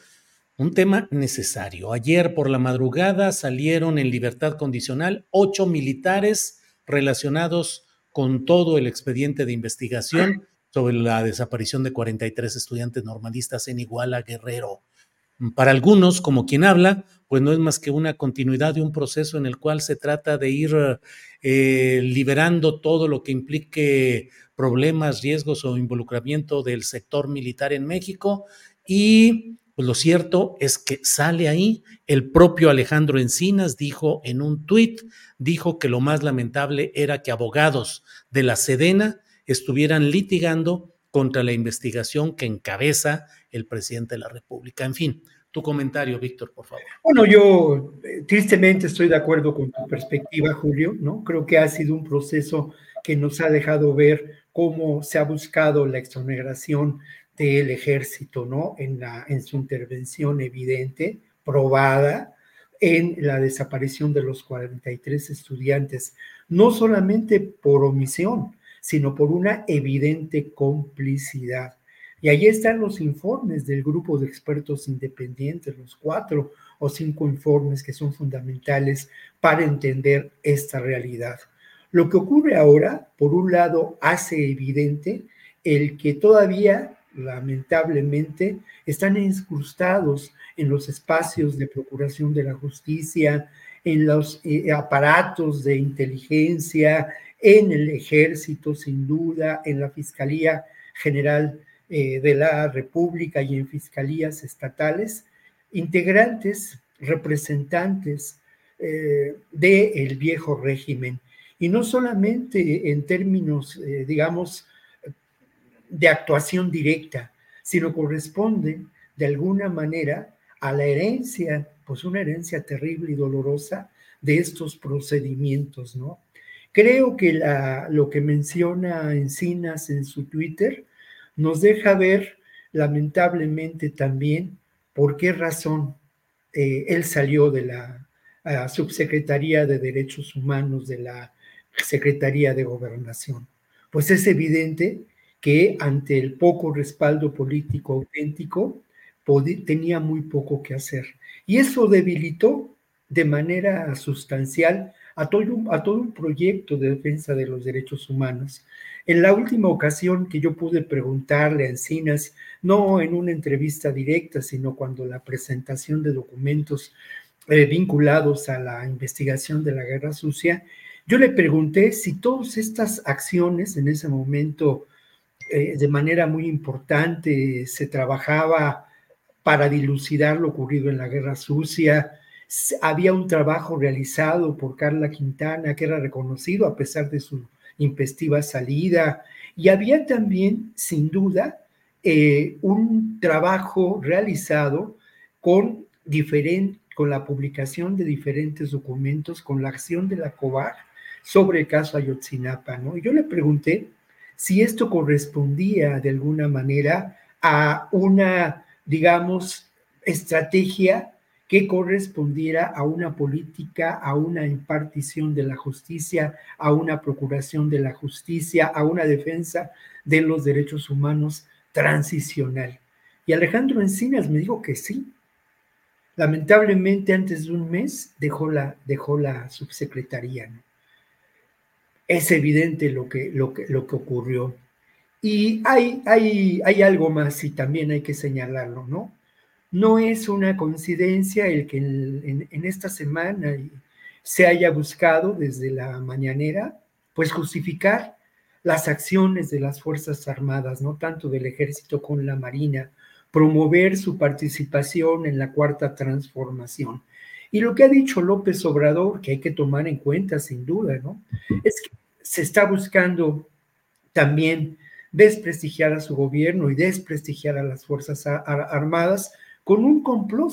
un tema necesario. Ayer por la madrugada salieron en libertad condicional ocho militares relacionados con todo el expediente de investigación sobre la desaparición de 43 estudiantes normalistas en Iguala Guerrero. Para algunos, como quien habla, pues no es más que una continuidad de un proceso en el cual se trata de ir eh, liberando todo lo que implique problemas, riesgos o involucramiento del sector militar en México. Y pues lo cierto es que sale ahí, el propio Alejandro Encinas dijo en un tuit, dijo que lo más lamentable era que abogados de la Sedena estuvieran litigando contra la investigación que encabeza el presidente de la República. En fin, tu comentario, Víctor, por favor. Bueno, yo eh, tristemente estoy de acuerdo con tu perspectiva, Julio, ¿no? Creo que ha sido un proceso que nos ha dejado ver cómo se ha buscado la exoneración del ejército, ¿no? En, su intervención evidente, probada, en la desaparición de los 43 estudiantes, no solamente por omisión, sino por una evidente complicidad. Y ahí están los informes del grupo de expertos independientes, los cuatro o cinco informes que son fundamentales para entender esta realidad. Lo que ocurre ahora, por un lado, hace evidente el que todavía, lamentablemente, están incrustados en los espacios de procuración de la justicia, en los eh, aparatos de inteligencia, en el ejército, sin duda, en la Fiscalía General eh, de la República y en fiscalías estatales, integrantes, representantes eh, del viejo régimen. Y no solamente en términos, eh, digamos, de actuación directa, sino corresponde de alguna manera a la herencia, pues una herencia terrible y dolorosa de estos procedimientos, ¿no? Creo que lo que menciona Encinas en su Twitter nos deja ver lamentablemente también por qué razón eh, él salió de la Subsecretaría de Derechos Humanos de la Secretaría de Gobernación. Pues es evidente que ante el poco respaldo político auténtico tenía muy poco que hacer. Y eso debilitó de manera sustancial a todo, un, a todo un proyecto de defensa de los derechos humanos. En la última ocasión que yo pude preguntarle a Encinas, no en una entrevista directa, sino cuando la presentación de documentos eh, vinculados a la investigación de la guerra sucia, yo le pregunté si todas estas acciones en ese momento eh, de manera muy importante se trabajaba para dilucidar lo ocurrido en la guerra sucia, había un trabajo realizado por Carla Quintana que era reconocido a pesar de su impestiva salida. Y había también, sin duda, eh, un trabajo realizado con, con la publicación de diferentes documentos, con la acción de la COVAR sobre el caso Ayotzinapa. Y yo le pregunté si esto correspondía de alguna manera a una, digamos, estrategia que correspondiera a una política, a una impartición de la justicia, a una procuración de la justicia, a una defensa de los derechos humanos transicional. Y Alejandro Encinas me dijo que sí. Lamentablemente antes de un mes dejó la, dejó la subsecretaría. Es evidente lo que, lo, que, lo que ocurrió. Y hay, hay, hay algo más y también hay que señalarlo, ¿no? No es una coincidencia el que en, esta semana se haya buscado desde la mañanera, pues justificar las acciones de las Fuerzas Armadas, no tanto del ejército con la Marina, promover su participación en la cuarta transformación. Y lo que ha dicho López Obrador, que hay que tomar en cuenta sin duda, ¿no? Es que se está buscando también desprestigiar a su gobierno y desprestigiar a las Fuerzas Armadas con un complot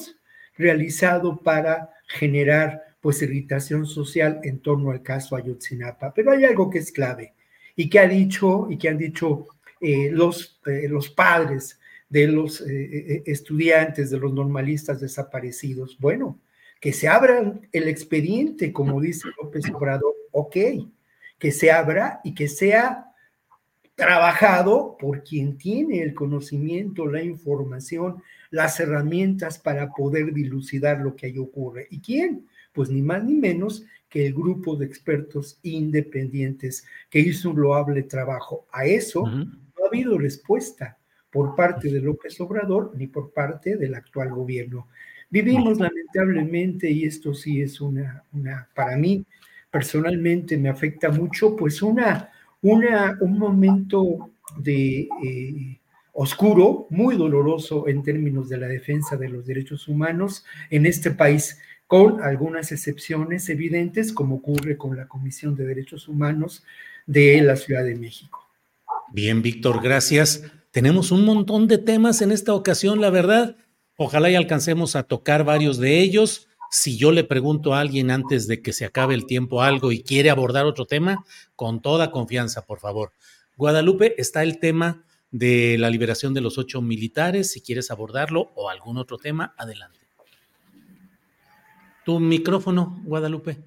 realizado para generar pues irritación social en torno al caso Ayotzinapa. Pero hay algo que es clave y que ha dicho y que han dicho eh, los, eh, los padres de los eh, estudiantes, de los normalistas desaparecidos. Bueno, que se abra el expediente, como dice López Obrador, ok, que se abra y que sea trabajado por quien tiene el conocimiento, la información, las herramientas para poder dilucidar lo que ahí ocurre. ¿Y quién? Pues ni más ni menos que el grupo de expertos independientes que hizo un loable trabajo. A eso no ha habido respuesta por parte de López Obrador ni por parte del actual gobierno. Vivimos lamentablemente, y esto sí es una, una para mí personalmente me afecta mucho, pues una una, un momento de eh, oscuro, muy doloroso en términos de la defensa de los derechos humanos en este país, con algunas excepciones evidentes, como ocurre con la Comisión de Derechos Humanos de la Ciudad de México. Bien, Víctor, gracias. Tenemos un montón de temas en esta ocasión, la verdad. Ojalá y alcancemos a tocar varios de ellos. Si yo le pregunto a alguien antes de que se acabe el tiempo algo y quiere abordar otro tema, con toda confianza, por favor. Guadalupe, está el tema de la liberación de los ocho militares. Si quieres abordarlo o algún otro tema, adelante. Tu micrófono, Guadalupe.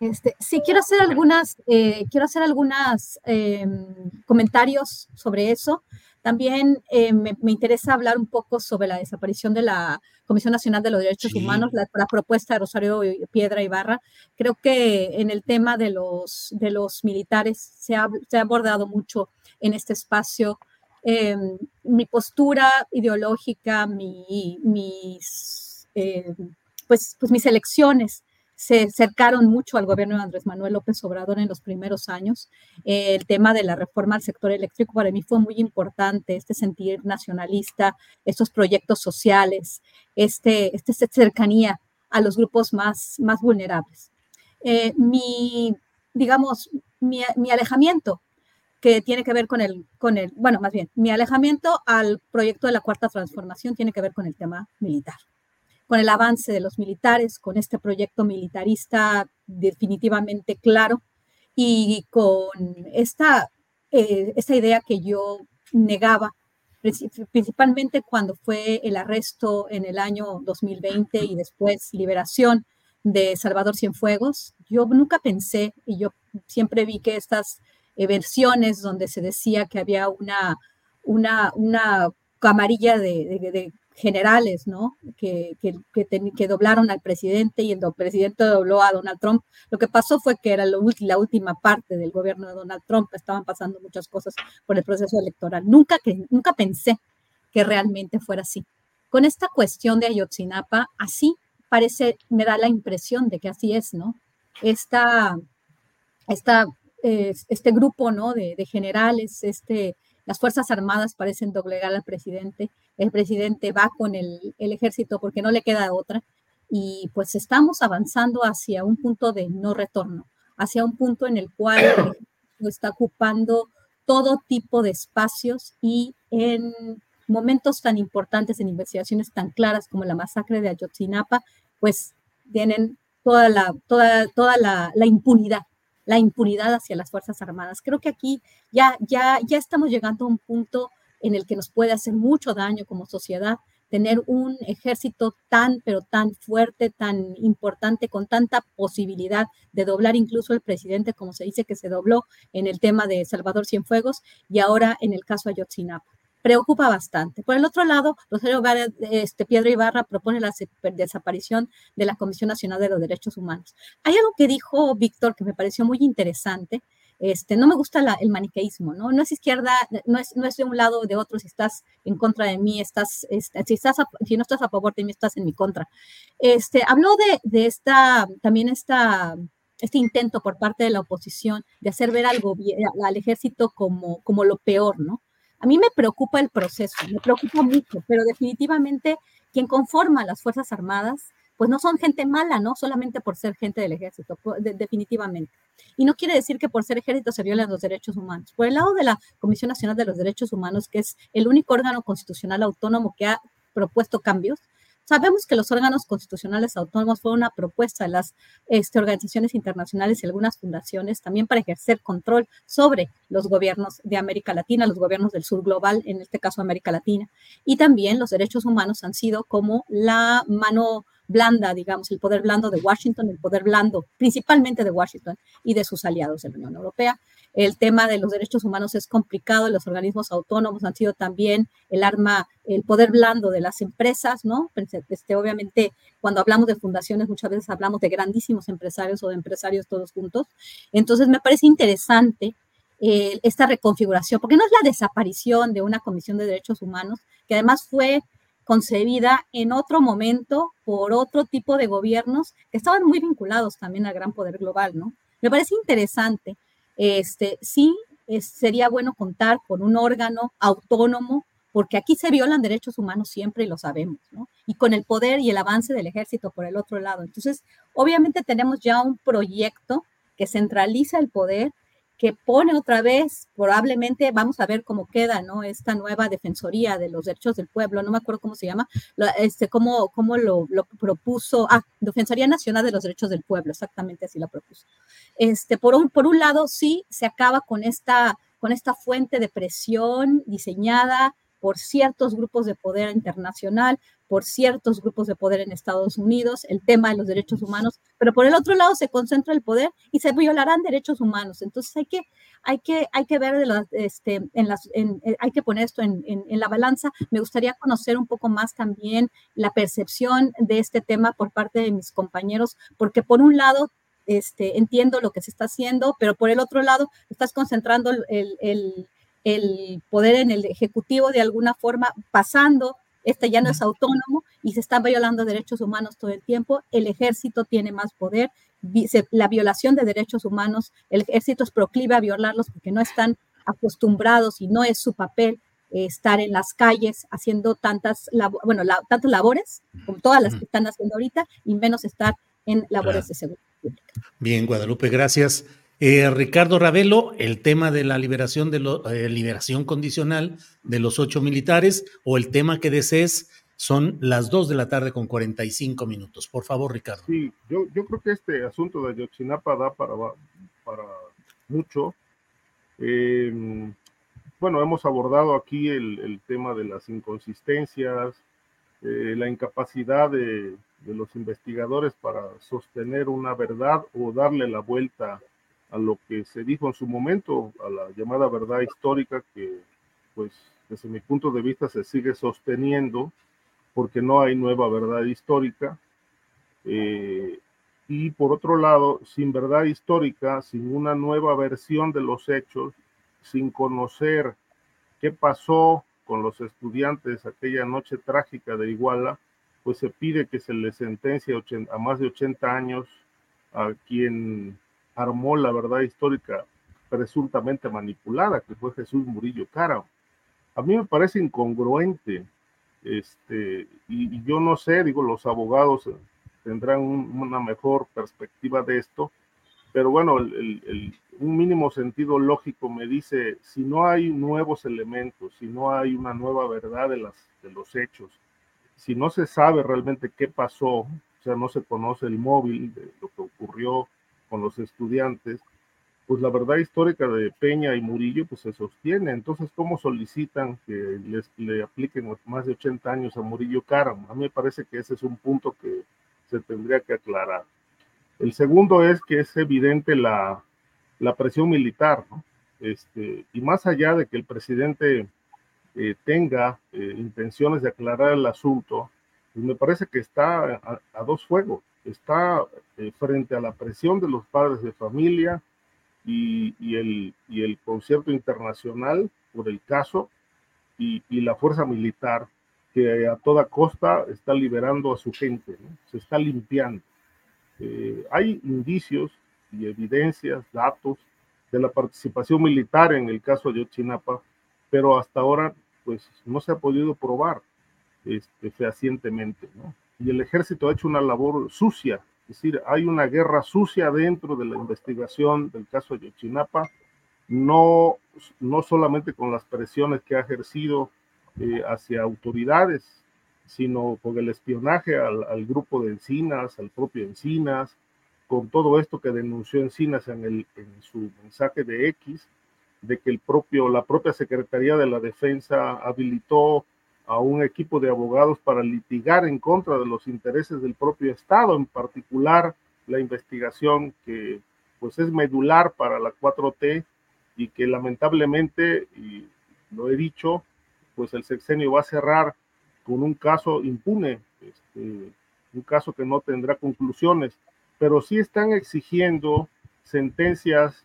Este, sí, quiero hacer algunas, eh, quiero hacer algunas em, comentarios sobre eso. También eh, me, interesa hablar un poco sobre la desaparición de la Comisión Nacional de los Derechos Humanos, la, propuesta de Rosario Piedra Ibarra. Creo que en el tema de los, de los militares se ha, abordado mucho en este espacio. Em, mi postura ideológica, mi, mis, eh, pues, pues mis elecciones se acercaron mucho al gobierno de Andrés Manuel López Obrador en los primeros años. el tema de la reforma al sector eléctrico para mí fue muy importante, este sentir nacionalista, estos proyectos sociales, este, este cercanía a los grupos más, más vulnerables. Eh, mi, digamos, mi, mi, alejamiento que tiene que ver con el, con el, bueno, más bien, mi alejamiento al proyecto de la cuarta transformación tiene que ver con el tema militar con el avance de los militares, con este proyecto militarista definitivamente claro y con esta, eh, esta idea que yo negaba, principalmente cuando fue el arresto en el año 2020 y después liberación de Salvador Cienfuegos. Yo nunca pensé y yo siempre vi que estas eh, versiones donde se decía que había una, una, una camarilla de, generales, ¿no? Que, que, que, doblaron al presidente y el presidente dobló a Donald Trump. Lo que pasó fue que era la última parte del gobierno de Donald Trump, estaban pasando muchas cosas por el proceso electoral. Nunca, que, nunca pensé que realmente fuera así. Con esta cuestión de Ayotzinapa, así parece, me da la impresión de que así es, ¿no? Esta, esta, este grupo, ¿no? De, de generales, este, las Fuerzas Armadas parecen doblegar al presidente, el presidente va con el, ejército porque no le queda otra, y pues estamos avanzando hacia un punto de no retorno, hacia un punto en el cual está ocupando todo tipo de espacios y en momentos tan importantes, en investigaciones tan claras como la masacre de Ayotzinapa, pues tienen toda la, toda, toda la impunidad la impunidad hacia las Fuerzas Armadas. Creo que aquí ya, ya, ya estamos llegando a un punto en el que nos puede hacer mucho daño como sociedad tener un ejército tan, pero tan fuerte, tan importante, con tanta posibilidad de doblar incluso el presidente, como se dice que se dobló en el tema de Salvador Cienfuegos y ahora en el caso Ayotzinapa preocupa bastante. Por el otro lado, Rosario este, Piedra Ibarra propone la desaparición de la Comisión Nacional de los Derechos Humanos. Hay algo que dijo Víctor que me pareció muy interesante. Este, no me gusta el maniqueísmo, ¿no? No es izquierda, no es, no es de un lado o de otro, si estás en contra de mí, estás, este, si, estás si no estás a favor de mí, estás en mi contra. Este, habló de, de esta, también esta, este intento por parte de la oposición de hacer ver al, al ejército como, como lo peor, ¿no? A mí me preocupa el proceso, me preocupa mucho, pero definitivamente quien conforma las Fuerzas Armadas, pues no son gente mala, ¿no? Solamente por ser gente del ejército, definitivamente. Y no quiere decir que por ser ejército se violen los derechos humanos. Por el lado de la Comisión Nacional de los Derechos Humanos, que es el único órgano constitucional autónomo que ha propuesto cambios. Sabemos que los órganos constitucionales autónomos fueron una propuesta de las este, organizaciones internacionales y algunas fundaciones también para ejercer control sobre los gobiernos de América Latina, los gobiernos del sur global, en este caso América Latina. Y también los derechos humanos han sido como la mano blanda, digamos, el poder blando de Washington, el poder blando principalmente de Washington y de sus aliados de la Unión Europea. El tema de los derechos humanos es complicado, los organismos autónomos han sido también el arma, el poder blando de las empresas, ¿no? Este, obviamente, cuando hablamos de fundaciones, muchas veces hablamos de grandísimos empresarios o de empresarios todos juntos. Entonces, me parece interesante eh, esta reconfiguración, porque no es la desaparición de una Comisión de Derechos Humanos, que además fue concebida en otro momento por otro tipo de gobiernos que estaban muy vinculados también al gran poder global, ¿no? Me parece interesante. Este, sí, sería bueno contar con un órgano autónomo, porque aquí se violan derechos humanos siempre y lo sabemos, ¿no? Y con el poder y el avance del ejército por el otro lado. Entonces, obviamente tenemos ya un proyecto que centraliza el poder que pone otra vez, probablemente vamos a ver cómo queda, ¿no? Esta nueva Defensoría de los Derechos del Pueblo, no me acuerdo cómo se llama, este, cómo, cómo lo, lo, propuso, ah, Defensoría Nacional de los Derechos del Pueblo, exactamente así lo propuso. Este, por, un, por un lado, sí, se acaba con esta, con esta fuente de presión diseñada por ciertos grupos de poder internacional, por ciertos grupos de poder en Estados Unidos, el tema de los derechos humanos, pero por el otro lado se concentra el poder y se violarán derechos humanos. Entonces hay que, hay que, hay que ver, este, en las, eh, hay que poner esto en, en, la balanza. Me gustaría conocer un poco más también la percepción de este tema por parte de mis compañeros, porque por un lado este, entiendo lo que se está haciendo, pero por el otro lado estás concentrando el, el, el poder en el Ejecutivo de alguna forma, pasando este ya no es autónomo y se están violando derechos humanos todo el tiempo. El ejército tiene más poder. La violación de derechos humanos, el ejército es proclive a violarlos porque no están acostumbrados y no es su papel eh, estar en las calles haciendo tantas, bueno, tantas labores como todas las que están haciendo ahorita y menos estar en labores de seguridad pública. Bien, Guadalupe, gracias. Eh, Ricardo Ravelo, el tema de la liberación de eh, liberación condicional de los ocho militares o el tema que desees son las dos de la tarde con 45 minutos. Por favor, Ricardo. Sí, yo, creo que este asunto de Ayotzinapa da para, para mucho. Em, bueno, hemos abordado aquí el, el, tema de las inconsistencias, eh, la incapacidad de, de los investigadores para sostener una verdad o darle la vuelta a lo que se dijo en su momento, a la llamada verdad histórica que, pues, desde mi punto de vista se sigue sosteniendo porque no hay nueva verdad histórica. Eh, y por otro lado, sin verdad histórica, sin una nueva versión de los hechos, sin conocer qué pasó con los estudiantes aquella noche trágica de Iguala, pues se pide que se le sentencie a más de 80 años a quien armó la verdad histórica presuntamente manipulada, que fue Jesús Murillo Cara. A mí me parece incongruente, este, y, yo no sé, digo, los abogados tendrán una mejor perspectiva de esto, pero bueno, un mínimo sentido lógico me dice, si no hay nuevos elementos, si no hay una nueva verdad de, las, de los hechos, si no se sabe realmente qué pasó, o sea, no se conoce el móvil de lo que ocurrió, con los estudiantes, pues la verdad histórica de Peña y Murillo pues se sostiene. Entonces, ¿cómo solicitan que les le apliquen más de 80 años a Murillo Caram? A mí me parece que ese es un punto que se tendría que aclarar. El segundo es que es evidente la, la presión militar. Este, y más allá de que el presidente eh, tenga eh, intenciones de aclarar el asunto, me parece que está a, dos fuegos. Está eh, frente a la presión de los padres de familia y, el, y el concierto internacional por el caso y, la fuerza militar que a toda costa está liberando a su gente, se está limpiando. Eh, hay indicios y evidencias, datos de la participación militar en el caso de Ochinapa, pero hasta ahora pues no se ha podido probar este, fehacientemente, ¿no? y el ejército ha hecho una labor sucia, es decir, hay una guerra sucia dentro de la investigación del caso de Yochinapa, no, no solamente con las presiones que ha ejercido eh, hacia autoridades sino con el espionaje al, grupo de Encinas, al propio Encinas, con todo esto que denunció Encinas en, el, en su mensaje de X, de que el propio, la propia Secretaría de la Defensa habilitó a un equipo de abogados para litigar en contra de los intereses del propio Estado, en particular la investigación que pues es medular para la 4T y que lamentablemente, y lo he dicho, pues el sexenio va a cerrar con un caso impune, este, un caso que no tendrá conclusiones, pero sí están exigiendo sentencias,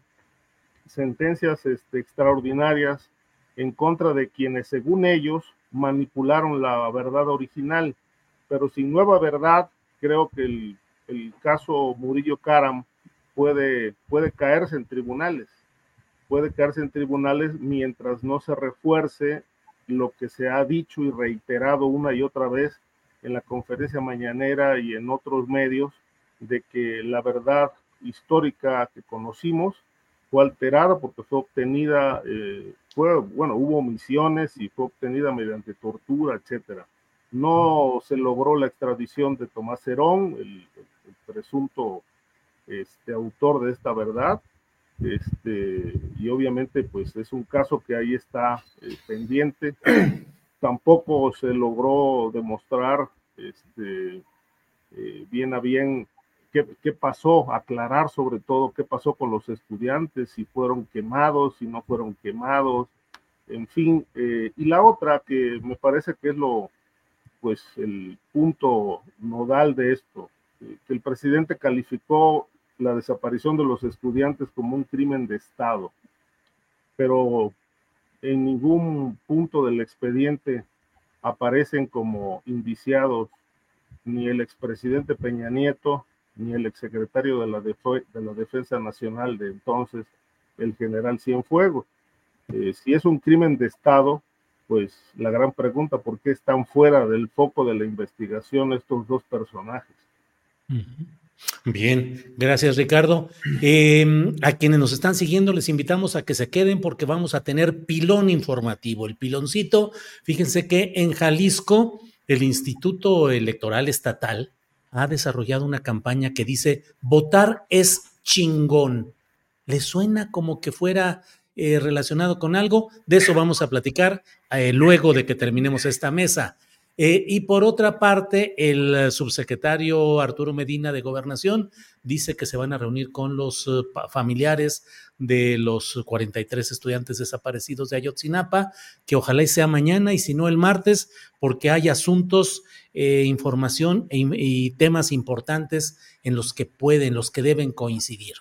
sentencias este, extraordinarias en contra de quienes, según ellos, manipularon la verdad original. Pero sin nueva verdad, creo que el, el caso Murillo Karam puede, puede caerse en tribunales, puede caerse en tribunales mientras no se refuerce lo que se ha dicho y reiterado una y otra vez en la conferencia mañanera y en otros medios de que la verdad histórica que conocimos fue alterada porque fue obtenida, eh, fue, bueno, hubo omisiones y fue obtenida mediante tortura, etcétera. No se logró la extradición de Tomás Herón, el, presunto este, autor de esta verdad, este, y obviamente pues es un caso que ahí está eh, pendiente. Tampoco se logró demostrar este, eh, bien a bien qué, pasó, aclarar sobre todo qué pasó con los estudiantes, si fueron quemados, si no fueron quemados, en fin. Eh, y la otra que me parece que es lo, pues el punto nodal de esto, que el presidente calificó la desaparición de los estudiantes como un crimen de Estado, pero en ningún punto del expediente aparecen como indiciados ni el expresidente Peña Nieto, ni el exsecretario de la, de la Defensa Nacional de entonces, el general Cienfuegos. Eh, si es un crimen de Estado, pues la gran pregunta, ¿por qué están fuera del foco de la investigación estos dos personajes? Bien, gracias Ricardo. Em, a quienes nos están siguiendo les invitamos a que se queden porque vamos a tener pilón informativo. El piloncito, fíjense que en Jalisco el Instituto Electoral Estatal ha desarrollado una campaña que dice votar es chingón. ¿Le suena como que fuera eh, relacionado con algo? De eso vamos a platicar eh, luego de que terminemos esta mesa. Eh, y por otra parte, el subsecretario Arturo Medina de Gobernación dice que se van a reunir con los eh, familiares de los 43 estudiantes desaparecidos de Ayotzinapa, que ojalá sea mañana y si no el martes, porque hay asuntos, eh, información e y temas importantes en los que pueden, los que deben coincidir.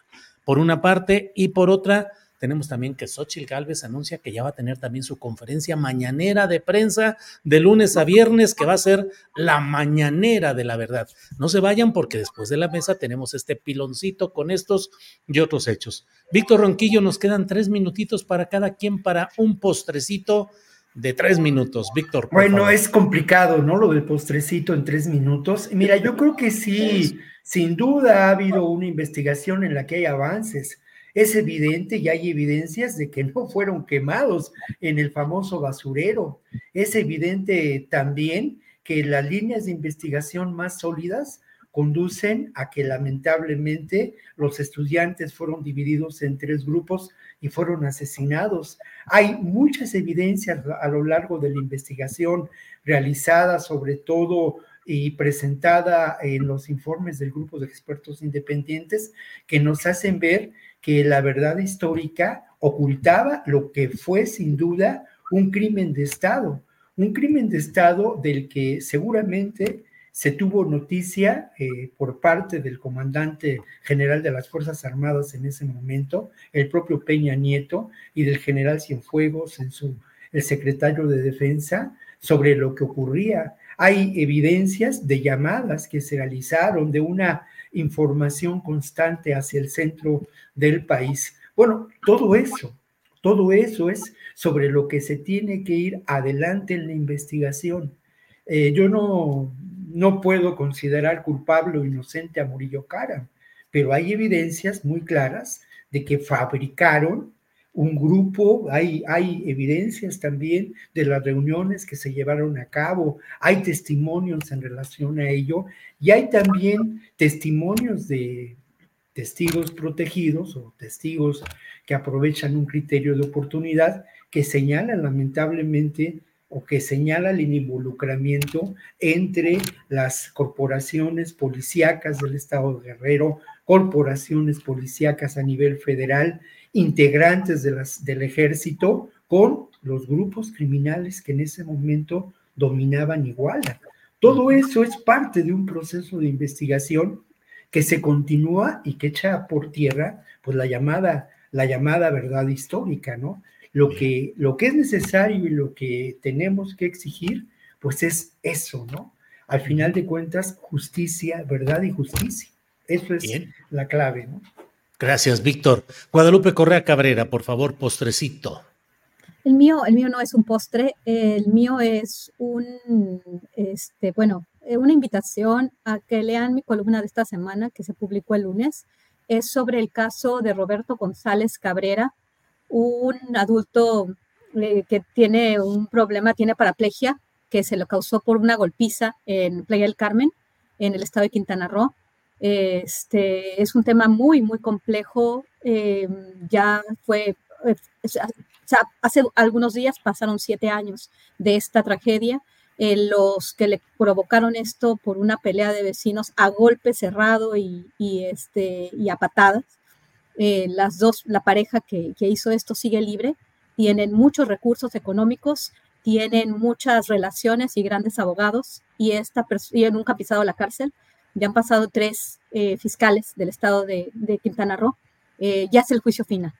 Por una parte, y por otra, tenemos también que Xochitl Gálvez anuncia que ya va a tener también su conferencia mañanera de prensa de lunes a viernes, que va a ser la mañanera de la verdad. No se vayan porque después de la mesa tenemos este piloncito con estos y otros hechos. Víctor Ronquillo, nos quedan tres minutitos para cada quien para un postrecito de tres minutos. Víctor. Bueno, es complicado, ¿no? Lo del postrecito en tres minutos. Mira, yo creo que sí, sin duda ha habido una investigación en la que hay avances es evidente y hay evidencias de que no fueron quemados en el famoso basurero. Es evidente también que las líneas de investigación más sólidas conducen a que lamentablemente los estudiantes fueron divididos en tres grupos y fueron asesinados. Hay muchas evidencias a lo largo de la investigación realizada, sobre todo y presentada en los informes del grupo de expertos independientes, que nos hacen ver que la verdad histórica ocultaba lo que fue sin duda un crimen de Estado, un crimen de Estado del que seguramente se tuvo noticia eh, por parte del comandante general de las Fuerzas Armadas en ese momento, el propio Peña Nieto, y del general Cienfuegos, en su, el secretario de Defensa, sobre lo que ocurría. Hay evidencias de llamadas que se realizaron, de una información constante hacia el centro del país. Bueno, todo eso, todo eso es sobre lo que se tiene que ir adelante en la investigación. Eh, yo no, no puedo considerar culpable o inocente a Murillo Cara, pero hay evidencias muy claras de que fabricaron un grupo, hay, hay evidencias también de las reuniones que se llevaron a cabo, hay testimonios en relación a ello y hay también testimonios de testigos protegidos o testigos que aprovechan un criterio de oportunidad que señalan lamentablemente o que señala el involucramiento entre las corporaciones policíacas del Estado de Guerrero, corporaciones policíacas a nivel federal, integrantes de las, del ejército, con los grupos criminales que en ese momento dominaban Iguala. Todo eso es parte de un proceso de investigación que se continúa y que echa por tierra pues la llamada, la llamada verdad histórica, ¿no? Lo que, lo que es necesario y lo que tenemos que exigir, pues es eso, ¿no? Al final de cuentas, justicia, verdad y justicia. Eso es la clave, ¿no? Gracias, Víctor. Guadalupe Correa Cabrera, por favor, postrecito. El mío, el mío no es un postre, el mío es un, este, bueno, eh, una invitación a que lean mi columna de esta semana que se publicó el lunes. Es sobre el caso de Roberto González Cabrera, un adulto eh, que tiene un problema, tiene paraplegia, que se lo causó por una golpiza en Playa del Carmen, en el estado de Quintana Roo. Este, es un tema muy, muy complejo. Eh, ya fue, eh, hace algunos días pasaron siete años de esta tragedia. los que le provocaron esto por una pelea de vecinos a golpe cerrado y, este, y a patadas. Eh, las dos, la pareja que, hizo esto sigue libre, tienen muchos recursos económicos, tienen muchas relaciones y grandes abogados y, esta y nunca han pisado la cárcel. Ya han pasado tres eh, fiscales del estado de, Quintana Roo. Eh, ya es el juicio final.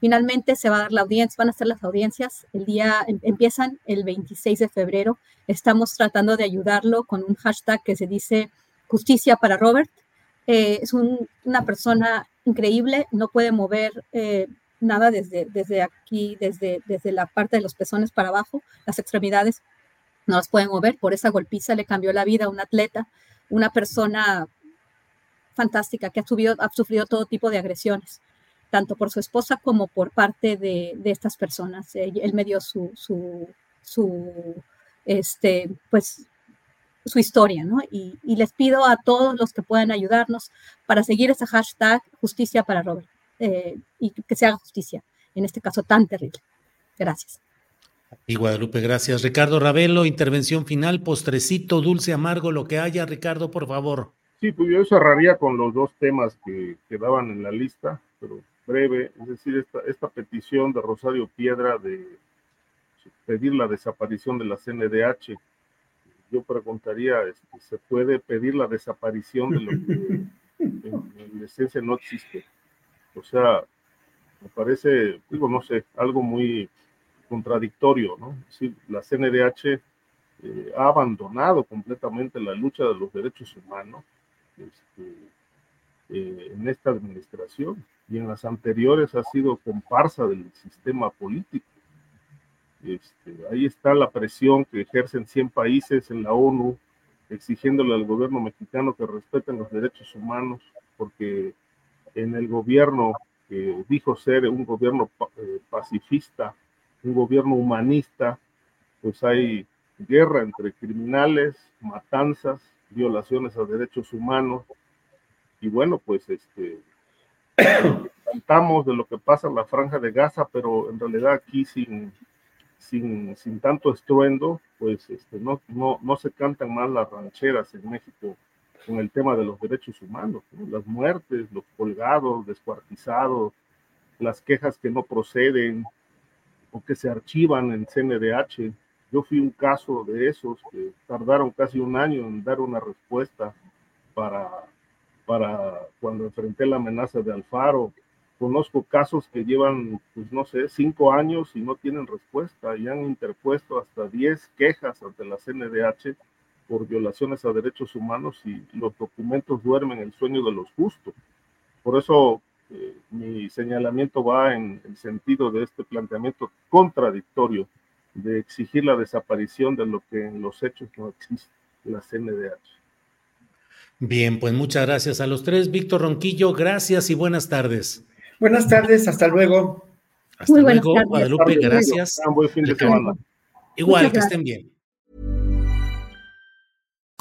Finalmente se va a dar la audiencia, van a ser las audiencias. El día em, empiezan el 26 de febrero. Estamos tratando de ayudarlo con un hashtag que se dice justicia para Robert. es una persona increíble, no puede mover eh, nada desde, desde aquí, desde, desde la parte de los pezones para abajo, las extremidades no las puede mover, por esa golpiza le cambió la vida a un atleta, una persona fantástica que ha, sufrido todo tipo de agresiones, tanto por su esposa como por parte de, estas personas. Él me dio su, su, su, este, pues, su historia, ¿no? Y, les pido a todos los que puedan ayudarnos para seguir ese hashtag justicia para Robert eh, y que se haga justicia en este caso tan terrible. Gracias. Y Guadalupe, gracias. Ricardo Ravelo, intervención final, postrecito, dulce, amargo, lo que haya. Ricardo, por favor. Sí, pues yo cerraría con los dos temas que quedaban en la lista, pero breve, es decir, esta, esta petición de Rosario Piedra de pedir la desaparición de la CNDH yo preguntaría, este, ¿se puede pedir la desaparición de lo que en, esencia no existe? O sea, me parece, digo, no sé, algo muy contradictorio, ¿no? Es la CNDH eh, ha abandonado completamente la lucha de los derechos humanos este, eh, en esta administración y en las anteriores ha sido comparsa del sistema político. Este, ahí está la presión que ejercen 100 países en la ONU, exigiéndole al gobierno mexicano que respeten los derechos humanos, porque en el gobierno que dijo ser un gobierno eh, pacifista, un gobierno humanista, pues hay guerra entre criminales, matanzas, violaciones a derechos humanos, y bueno, pues este, cantamos de lo que pasa en la franja de Gaza, pero en realidad aquí sin sin, sin tanto estruendo, pues este, no, no, no se cantan más las rancheras en México con el tema de los derechos humanos, las muertes, los colgados, descuartizados, las quejas que no proceden o que se archivan en CNDH. Yo fui un caso de esos que tardaron casi un año en dar una respuesta para, para cuando enfrenté la amenaza de Alfaro Conozco casos que llevan, pues no sé, cinco años y no tienen respuesta y han interpuesto hasta diez quejas ante la CNDH por violaciones a derechos humanos y los documentos duermen el sueño de los justos. Por eso eh, mi señalamiento va en el sentido de este planteamiento contradictorio de exigir la desaparición de lo que en los hechos no existe, la CNDH. Bien, pues muchas gracias a los tres. Víctor Ronquillo, gracias y buenas tardes. Buenas tardes, hasta luego. Hasta luego, Guadalupe, gracias. buen fin de semana. Igual, que estén bien.